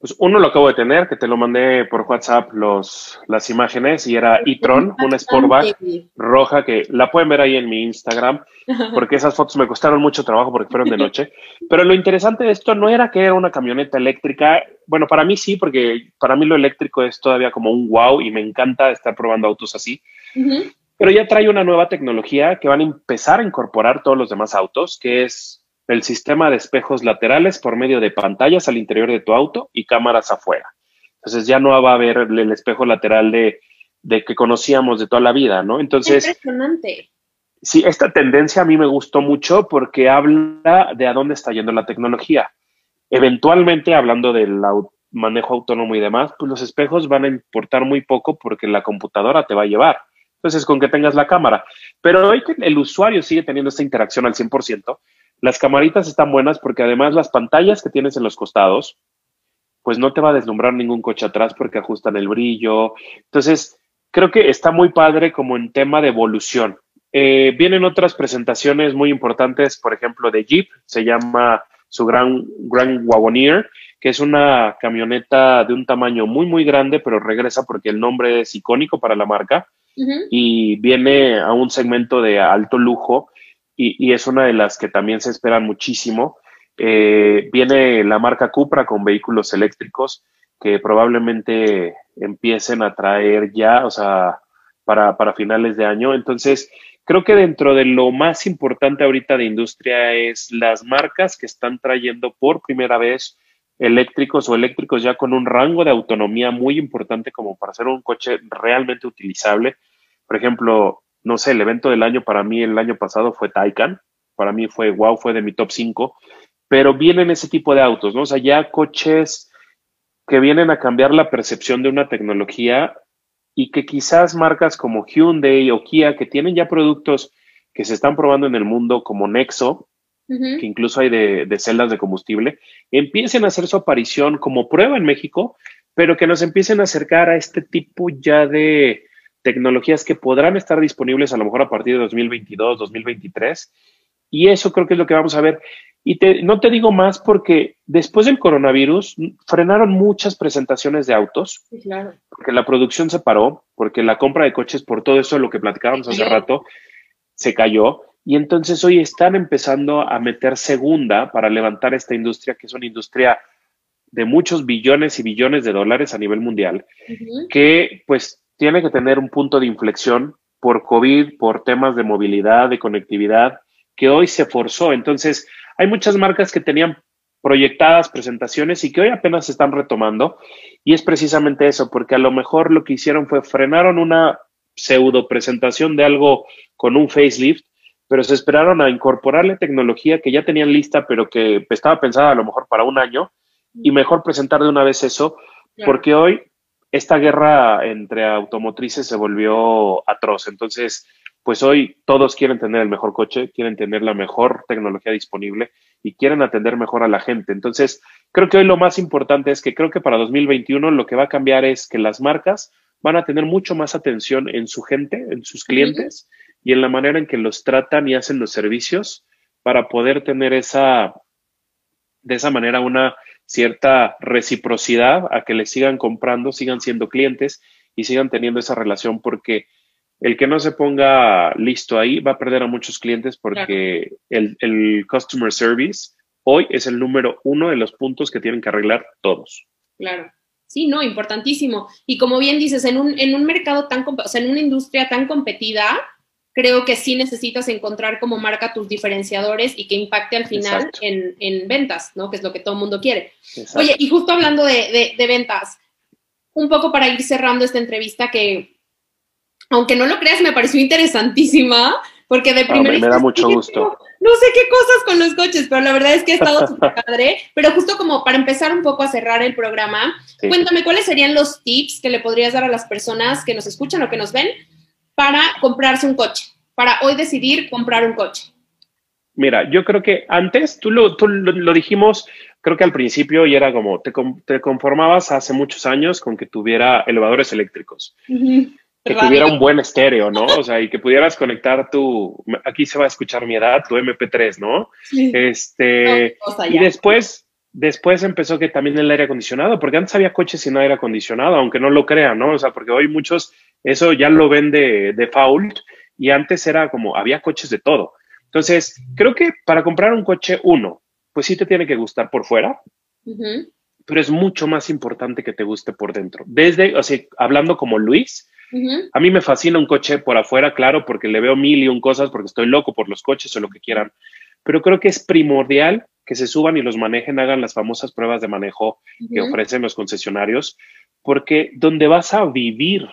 Pues uno lo acabo de tener, que te lo mandé por WhatsApp los, las imágenes, y era e-tron, una Sportback roja que la pueden ver ahí en mi Instagram, porque esas fotos me costaron mucho trabajo porque fueron de noche. Pero lo interesante de esto no era que era una camioneta eléctrica, bueno, para mí sí, porque para mí lo eléctrico es todavía como un wow y me encanta estar probando autos así. Pero ya trae una nueva tecnología que van a empezar a incorporar todos los demás autos, que es el sistema de espejos laterales por medio de pantallas al interior de tu auto y cámaras afuera. Entonces ya no va a haber el espejo lateral de, que conocíamos de toda la vida, ¿no? Entonces... Impresionante. Sí, esta tendencia a mí me gustó mucho porque habla de a dónde está yendo la tecnología. Eventualmente, hablando del manejo autónomo y demás, pues los espejos van a importar muy poco porque la computadora te va a llevar. Entonces, con que tengas la cámara. Pero hoy que el usuario sigue teniendo esta interacción al 100%, las camaritas están buenas porque además las pantallas que tienes en los costados, pues no te va a deslumbrar ningún coche atrás porque ajustan el brillo. Entonces, creo que está muy padre como en tema de evolución. Eh, vienen otras presentaciones muy importantes, por ejemplo, de Jeep, se llama su Gran, Grand Wagoneer, que es una camioneta de un tamaño muy, muy grande, pero regresa porque el nombre es icónico para la marca y viene a un segmento de alto lujo y, es una de las que también se esperan muchísimo. Eh, viene la marca Cupra con vehículos eléctricos que probablemente empiecen a traer ya, o sea, para, para finales de año. Entonces, creo que dentro de lo más importante ahorita de industria es las marcas que están trayendo por primera vez eléctricos o eléctricos ya con un rango de autonomía muy importante como para hacer un coche realmente utilizable. Por ejemplo, no sé, el evento del año para mí el año pasado fue Taycan, para mí fue wow, fue de mi top 5, pero vienen ese tipo de autos, ¿no? O sea, ya coches que vienen a cambiar la percepción de una tecnología y que quizás marcas como Hyundai o Kia, que tienen ya productos que se están probando en el mundo como Nexo, que incluso hay de, de celdas de combustible, empiecen a hacer su aparición como prueba en México, pero que nos empiecen a acercar a este tipo ya de, tecnologías que podrán estar disponibles a lo mejor a partir de 2022, 2023. Y eso creo que es lo que vamos a ver. Y no te digo más porque después del coronavirus frenaron muchas presentaciones de autos, claro. porque la producción se paró, porque la compra de coches, por todo eso, lo que platicábamos hace rato, se cayó. Y entonces hoy están empezando a meter segunda para levantar esta industria, que es una industria de muchos billones y billones de dólares a nivel mundial, que pues tiene que tener un punto de inflexión por COVID, por temas de movilidad, de conectividad, que hoy se forzó. Entonces, hay muchas marcas que tenían proyectadas presentaciones y que hoy apenas se están retomando. Y es precisamente eso, porque a lo mejor lo que hicieron fue frenaron una pseudo presentación de algo con un facelift, pero se esperaron a incorporarle tecnología que ya tenían lista, pero que estaba pensada a lo mejor para un año, y mejor presentar de una vez eso, porque hoy esta guerra entre automotrices se volvió atroz. Entonces, pues hoy todos quieren tener el mejor coche, quieren tener la mejor tecnología disponible y quieren atender mejor a la gente. Entonces, creo que hoy lo más importante es que creo que para 2021 lo que va a cambiar es que las marcas van a tener mucho más atención en su gente, en sus clientes y en la manera en que los tratan y hacen los servicios para poder tener esa, de esa manera, una cierta reciprocidad a que le sigan comprando, sigan siendo clientes y sigan teniendo esa relación porque el que no se ponga listo ahí va a perder a muchos clientes porque el, el, customer service hoy es el número uno de los puntos que tienen que arreglar todos. Claro. Sí, no, importantísimo. Y como bien dices, en un, en un mercado tan, o sea, en una industria tan competida, creo que sí necesitas encontrar como marca tus diferenciadores y que impacte al final en, ventas, ¿no? Que es lo que todo el mundo quiere. Oye, y justo hablando de, ventas, un poco para ir cerrando esta entrevista que aunque no lo creas, me pareció interesantísima, porque de primera me da mucho gusto. No sé qué cosas con los coches, pero la verdad es que ha estado súper padre. Pero justo como para empezar un poco a cerrar el programa, cuéntame cuáles serían los tips que le podrías dar a las personas que nos escuchan o que nos ven para comprarse un coche, para hoy decidir comprar un coche. Mira, yo creo que antes, tú lo, tú lo, dijimos, creo que al principio y era como, te, te, conformabas hace muchos años con que tuviera elevadores eléctricos. Que tuviera un buen estéreo, ¿no? O sea, y que pudieras conectar tu, aquí se va a escuchar mi edad, tu MP3, ¿no? Este, y después, después empezó que también el aire acondicionado, porque antes había coches sin aire acondicionado, aunque no lo crean, ¿no? O sea, porque hoy muchos, eso ya lo ven de default, y antes era como, había coches de todo. Entonces, creo que para comprar un coche, uno, pues sí te tiene que gustar por fuera, pero es mucho más importante que te guste por dentro. Desde, o sea, hablando como Luis, a mí me fascina un coche por afuera, claro, porque le veo mil y un cosas, porque estoy loco por los coches o lo que quieran, pero creo que es primordial que se suban y los manejen, hagan las famosas pruebas de manejo que ofrecen los concesionarios, porque donde vas a vivir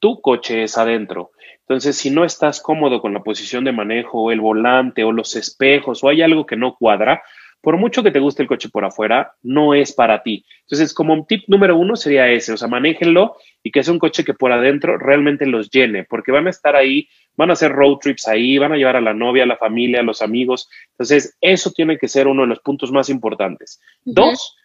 tu coche es adentro. Entonces, si no estás cómodo con la posición de manejo, o el volante, o los espejos, o hay algo que no cuadra, por mucho que te guste el coche por afuera, no es para ti. Entonces, como un tip número uno sería ese, o sea, manéjenlo y que sea un coche que por adentro realmente los llene, porque van a estar ahí, van a hacer road trips ahí, van a llevar a la novia, a la familia, a los amigos. Entonces, eso tiene que ser uno de los puntos más importantes. Dos,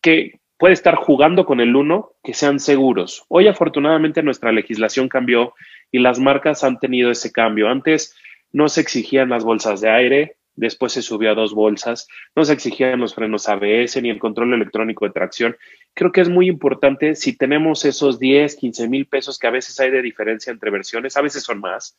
que puede estar jugando con el uno, que sean seguros. Hoy afortunadamente nuestra legislación cambió y las marcas han tenido ese cambio. Antes no se exigían las bolsas de aire, después se subió a dos bolsas, no se exigían los frenos ABS ni el control electrónico de tracción. Creo que es muy importante si tenemos esos 10, 15 mil pesos que a veces hay de diferencia entre versiones, a veces son más,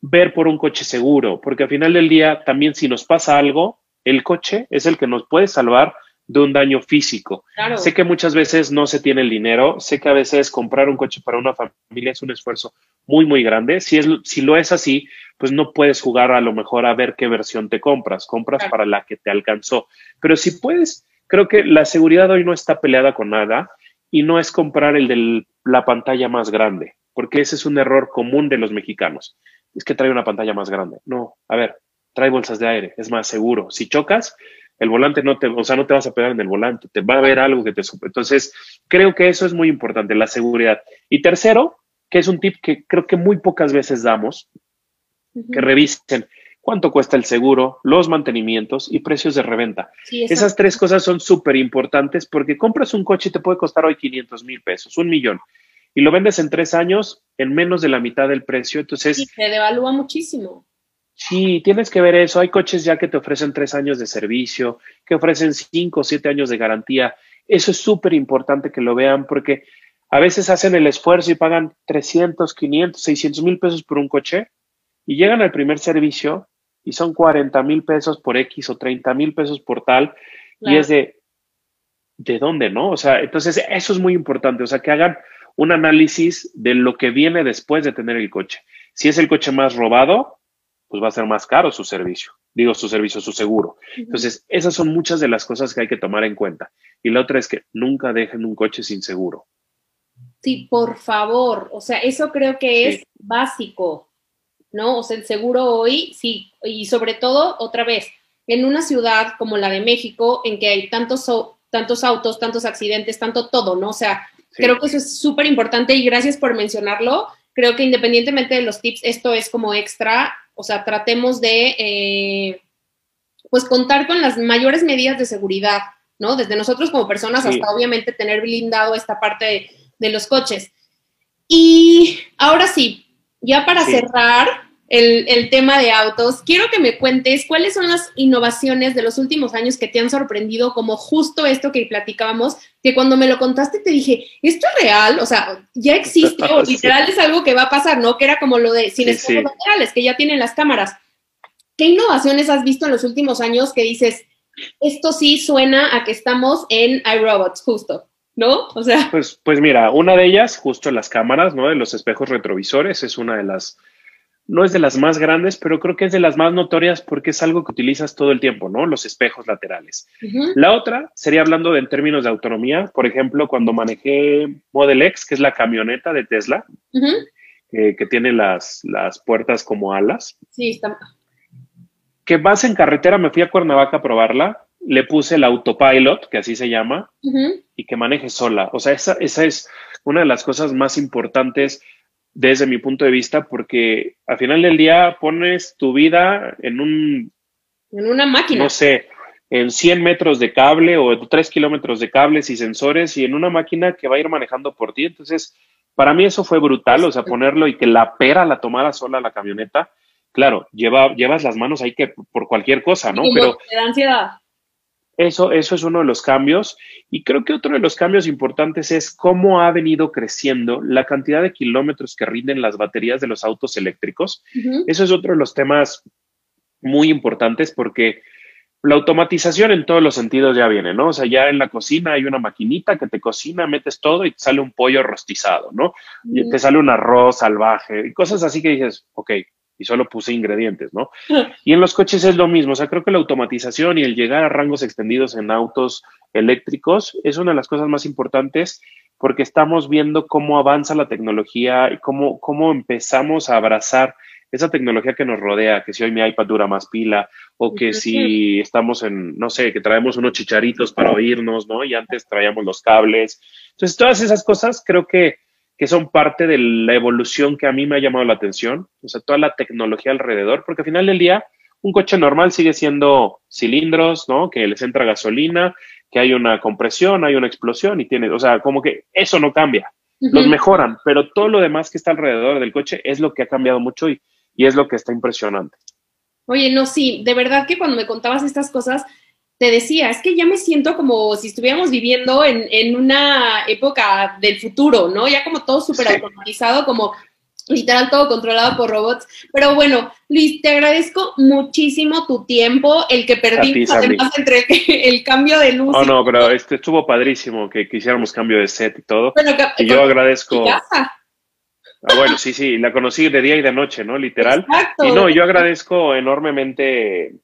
ver por un coche seguro, porque al final del día también si nos pasa algo, el coche es el que nos puede salvar de un daño físico. Sé que muchas veces no se tiene el dinero, sé que a veces comprar un coche para una familia es un esfuerzo muy, muy grande. Si, es, si lo es así, pues no puedes jugar a lo mejor a ver qué versión te compras, compras para la que te alcanzó. Pero si puedes, creo que la seguridad hoy no está peleada con nada y no es comprar el de la pantalla más grande, porque ese es un error común de los mexicanos. Es que trae una pantalla más grande. No, a ver, trae bolsas de aire, es más seguro. Si chocas, el volante no te, o sea, no te vas a pegar en el volante, te va a haber algo que te supe. Entonces, creo que eso es muy importante, la seguridad. Y tercero, que es un tip que creo que muy pocas veces damos, que revisen cuánto cuesta el seguro, los mantenimientos y precios de reventa. Esas tres cosas son súper importantes porque compras un coche y te puede costar hoy 500 mil pesos, un millón, y lo vendes en tres años en menos de la mitad del precio. Entonces, sí, se devalúa muchísimo. Sí, tienes que ver eso. Hay coches ya que te ofrecen tres años de servicio, que ofrecen cinco o siete años de garantía. Eso es súper importante que lo vean porque a veces hacen el esfuerzo y pagan 300, 500, 600 mil pesos por un coche y llegan al primer servicio y son 40 mil pesos por X o 30 mil pesos por tal. Y es de, ¿de dónde, no? O sea, entonces eso es muy importante. O sea, que hagan un análisis de lo que viene después de tener el coche. Si es el coche más robado, pues va a ser más caro su servicio. Digo, su servicio, su seguro. Entonces, esas son muchas de las cosas que hay que tomar en cuenta. Y la otra es que nunca dejen un coche sin seguro. Sí, por favor. O sea, eso creo que es básico, ¿no? O sea, el seguro hoy, sí. Y sobre todo, otra vez, en una ciudad como la de México, en que hay tantos, tantos autos, tantos accidentes, tanto todo, ¿no? O sea, creo que eso es súper importante y gracias por mencionarlo. Creo que independientemente de los tips, esto es como extra o sea, tratemos de, eh, pues, contar con las mayores medidas de seguridad, ¿no? Desde nosotros como personas hasta obviamente tener blindado esta parte de, los coches. Y ahora sí, ya para cerrar el, el, tema de autos, quiero que me cuentes cuáles son las innovaciones de los últimos años que te han sorprendido, como justo esto que platicábamos, que cuando me lo contaste te dije, ¿esto es real? O sea, ya existe o literal es algo que va a pasar, ¿no? Que era como lo de sin espejos laterales, que ya tienen las cámaras. ¿Qué innovaciones has visto en los últimos años que dices, esto sí suena a que estamos en iRobots, justo? ¿No? O sea. Pues, pues mira, una de ellas, justo las cámaras, ¿no? De los espejos retrovisores, es una de las no es de las más grandes, pero creo que es de las más notorias porque es algo que utilizas todo el tiempo, ¿no? Los espejos laterales. La otra sería hablando de, en términos de autonomía, por ejemplo, cuando manejé Model X, que es la camioneta de Tesla, que tiene las, las puertas como alas. Sí, está. Que vas en carretera, me fui a Cuernavaca a probarla, le puse el autopilot, que así se llama, y que maneje sola. O sea, esa, esa es una de las cosas más importantes desde mi punto de vista, porque al final del día pones tu vida en un... En una máquina. No sé, en 100 metros de cable o 3 kilómetros de cables y sensores y en una máquina que va a ir manejando por ti. Entonces, para mí eso fue brutal, o sea, ponerlo y que la pera la tomara sola la camioneta. Claro, lleva, llevas las manos ahí que por cualquier cosa, ¿no? Pero te da ansiedad. Eso, eso es uno de los cambios. Y creo que otro de los cambios importantes es cómo ha venido creciendo la cantidad de kilómetros que rinden las baterías de los autos eléctricos. Eso es otro de los temas muy importantes porque la automatización en todos los sentidos ya viene, ¿no? O sea, ya en la cocina hay una maquinita que te cocina, metes todo y te sale un pollo rostizado, ¿no? Y te sale un arroz salvaje y cosas así que dices, ok, y solo puse ingredientes, ¿no? Y en los coches es lo mismo, o sea, creo que la automatización y el llegar a rangos extendidos en autos eléctricos es una de las cosas más importantes porque estamos viendo cómo avanza la tecnología y cómo, cómo empezamos a abrazar esa tecnología que nos rodea, que si hoy mi iPad dura más pila, o que si estamos en, no sé, que traemos unos chicharitos para oírnos, ¿no? Y antes traíamos los cables. Entonces, todas esas cosas creo que, que son parte de la evolución que a mí me ha llamado la atención, o sea, toda la tecnología alrededor, porque al final del día, un coche normal sigue siendo cilindros, ¿no? Que les entra gasolina, que hay una compresión, hay una explosión y tiene, o sea, como que eso no cambia. Los mejoran, pero todo lo demás que está alrededor del coche es lo que ha cambiado mucho y, y es lo que está impresionante. Oye, no, sí, de verdad que cuando me contabas estas cosas, te decía, es que ya me siento como si estuviéramos viviendo en, una época del futuro, ¿no? Ya como todo súper automatizado, como literal todo controlado por robots. Pero bueno, Luis, te agradezco muchísimo tu tiempo, el que perdimos además entre el cambio de luz. Oh, no, pero este estuvo padrísimo que quisiéramos cambio de set y todo. y yo agradezco. Ah, bueno, sí, sí, la conocí de día y de noche, ¿no? Literal. Exacto. Y no, yo agradezco enormemente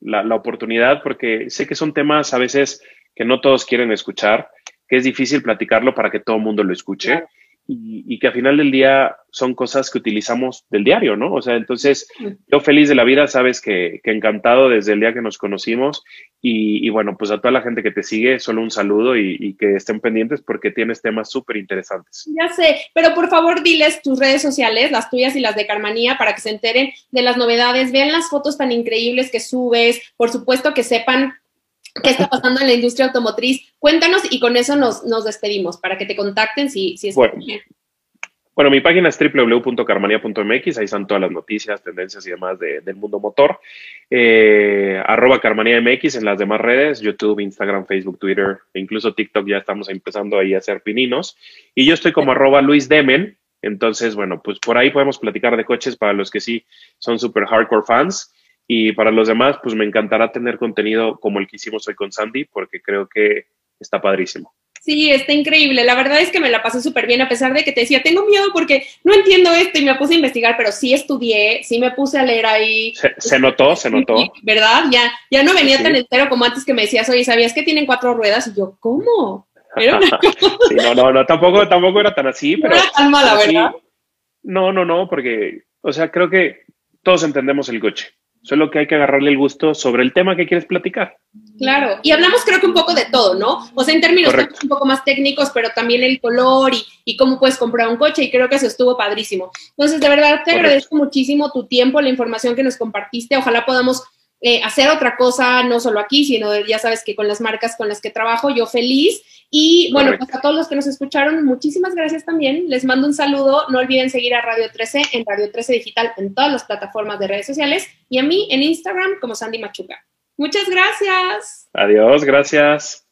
la, la, oportunidad porque sé que son temas a veces que no todos quieren escuchar, que es difícil platicarlo para que todo el mundo lo escuche y, que al final del día son cosas que utilizamos del diario, ¿no? O sea, entonces yo feliz de la vida, sabes que, encantado desde el día que nos conocimos y, bueno, pues a toda la gente que te sigue, solo un saludo y, que estén pendientes porque tienes temas súper interesantes. Ya sé, pero por favor diles tus redes sociales, las tuyas y las de Carmanía, para que se enteren de las novedades, vean las fotos tan increíbles que subes, por supuesto que sepan qué está pasando en la industria automotriz. Cuéntanos y con eso nos, nos despedimos para que te contacten si, si es bueno, bueno, mi página es www.carmania.mx, ahí están todas las noticias, tendencias y demás del mundo motor. Eh, arroba MX en las demás redes, YouTube, Instagram, Facebook, Twitter, e incluso TikTok ya estamos empezando ahí a hacer pininos. Y yo estoy como arroba Luis Demen, entonces, bueno, pues por ahí podemos platicar de coches para los que sí son super hardcore fans. Y para los demás, pues me encantará tener contenido como el que hicimos hoy con Sandy, porque creo que está padrísimo. Sí, está increíble. La verdad es que me la pasé súper bien, a pesar de que te decía, tengo miedo porque no entiendo esto y me puse a investigar, pero sí estudié, sí me puse a leer ahí. Se, notó, se notó. ¿Verdad? Ya, ya no venía tan entero como antes que me decías, oye, ¿sabías que tienen cuatro ruedas? Y yo, ¿cómo? sí, no, no, no, tampoco, tampoco era tan así. Pero, no era tan mala, ¿verdad? No, no, no, porque, o sea, creo que todos entendemos el coche. Solo que hay que agarrarle el gusto sobre el tema que quieres platicar. Claro, y hablamos creo que un poco de todo, ¿no? O sea, en términos un poco más técnicos, pero también el color y, y, cómo puedes comprar un coche, y creo que eso estuvo padrísimo. Entonces, de verdad, te agradezco muchísimo tu tiempo, la información que nos compartiste. Ojalá podamos eh, hacer otra cosa, no solo aquí, sino ya sabes que con las marcas con las que trabajo, yo feliz. Y bueno, pues a todos los que nos escucharon, muchísimas gracias también. Les mando un saludo. No olviden seguir a Radio 13 en Radio 13 Digital en todas las plataformas de redes sociales y a mí en Instagram como Sandy Machuca. Muchas gracias. Adiós, gracias.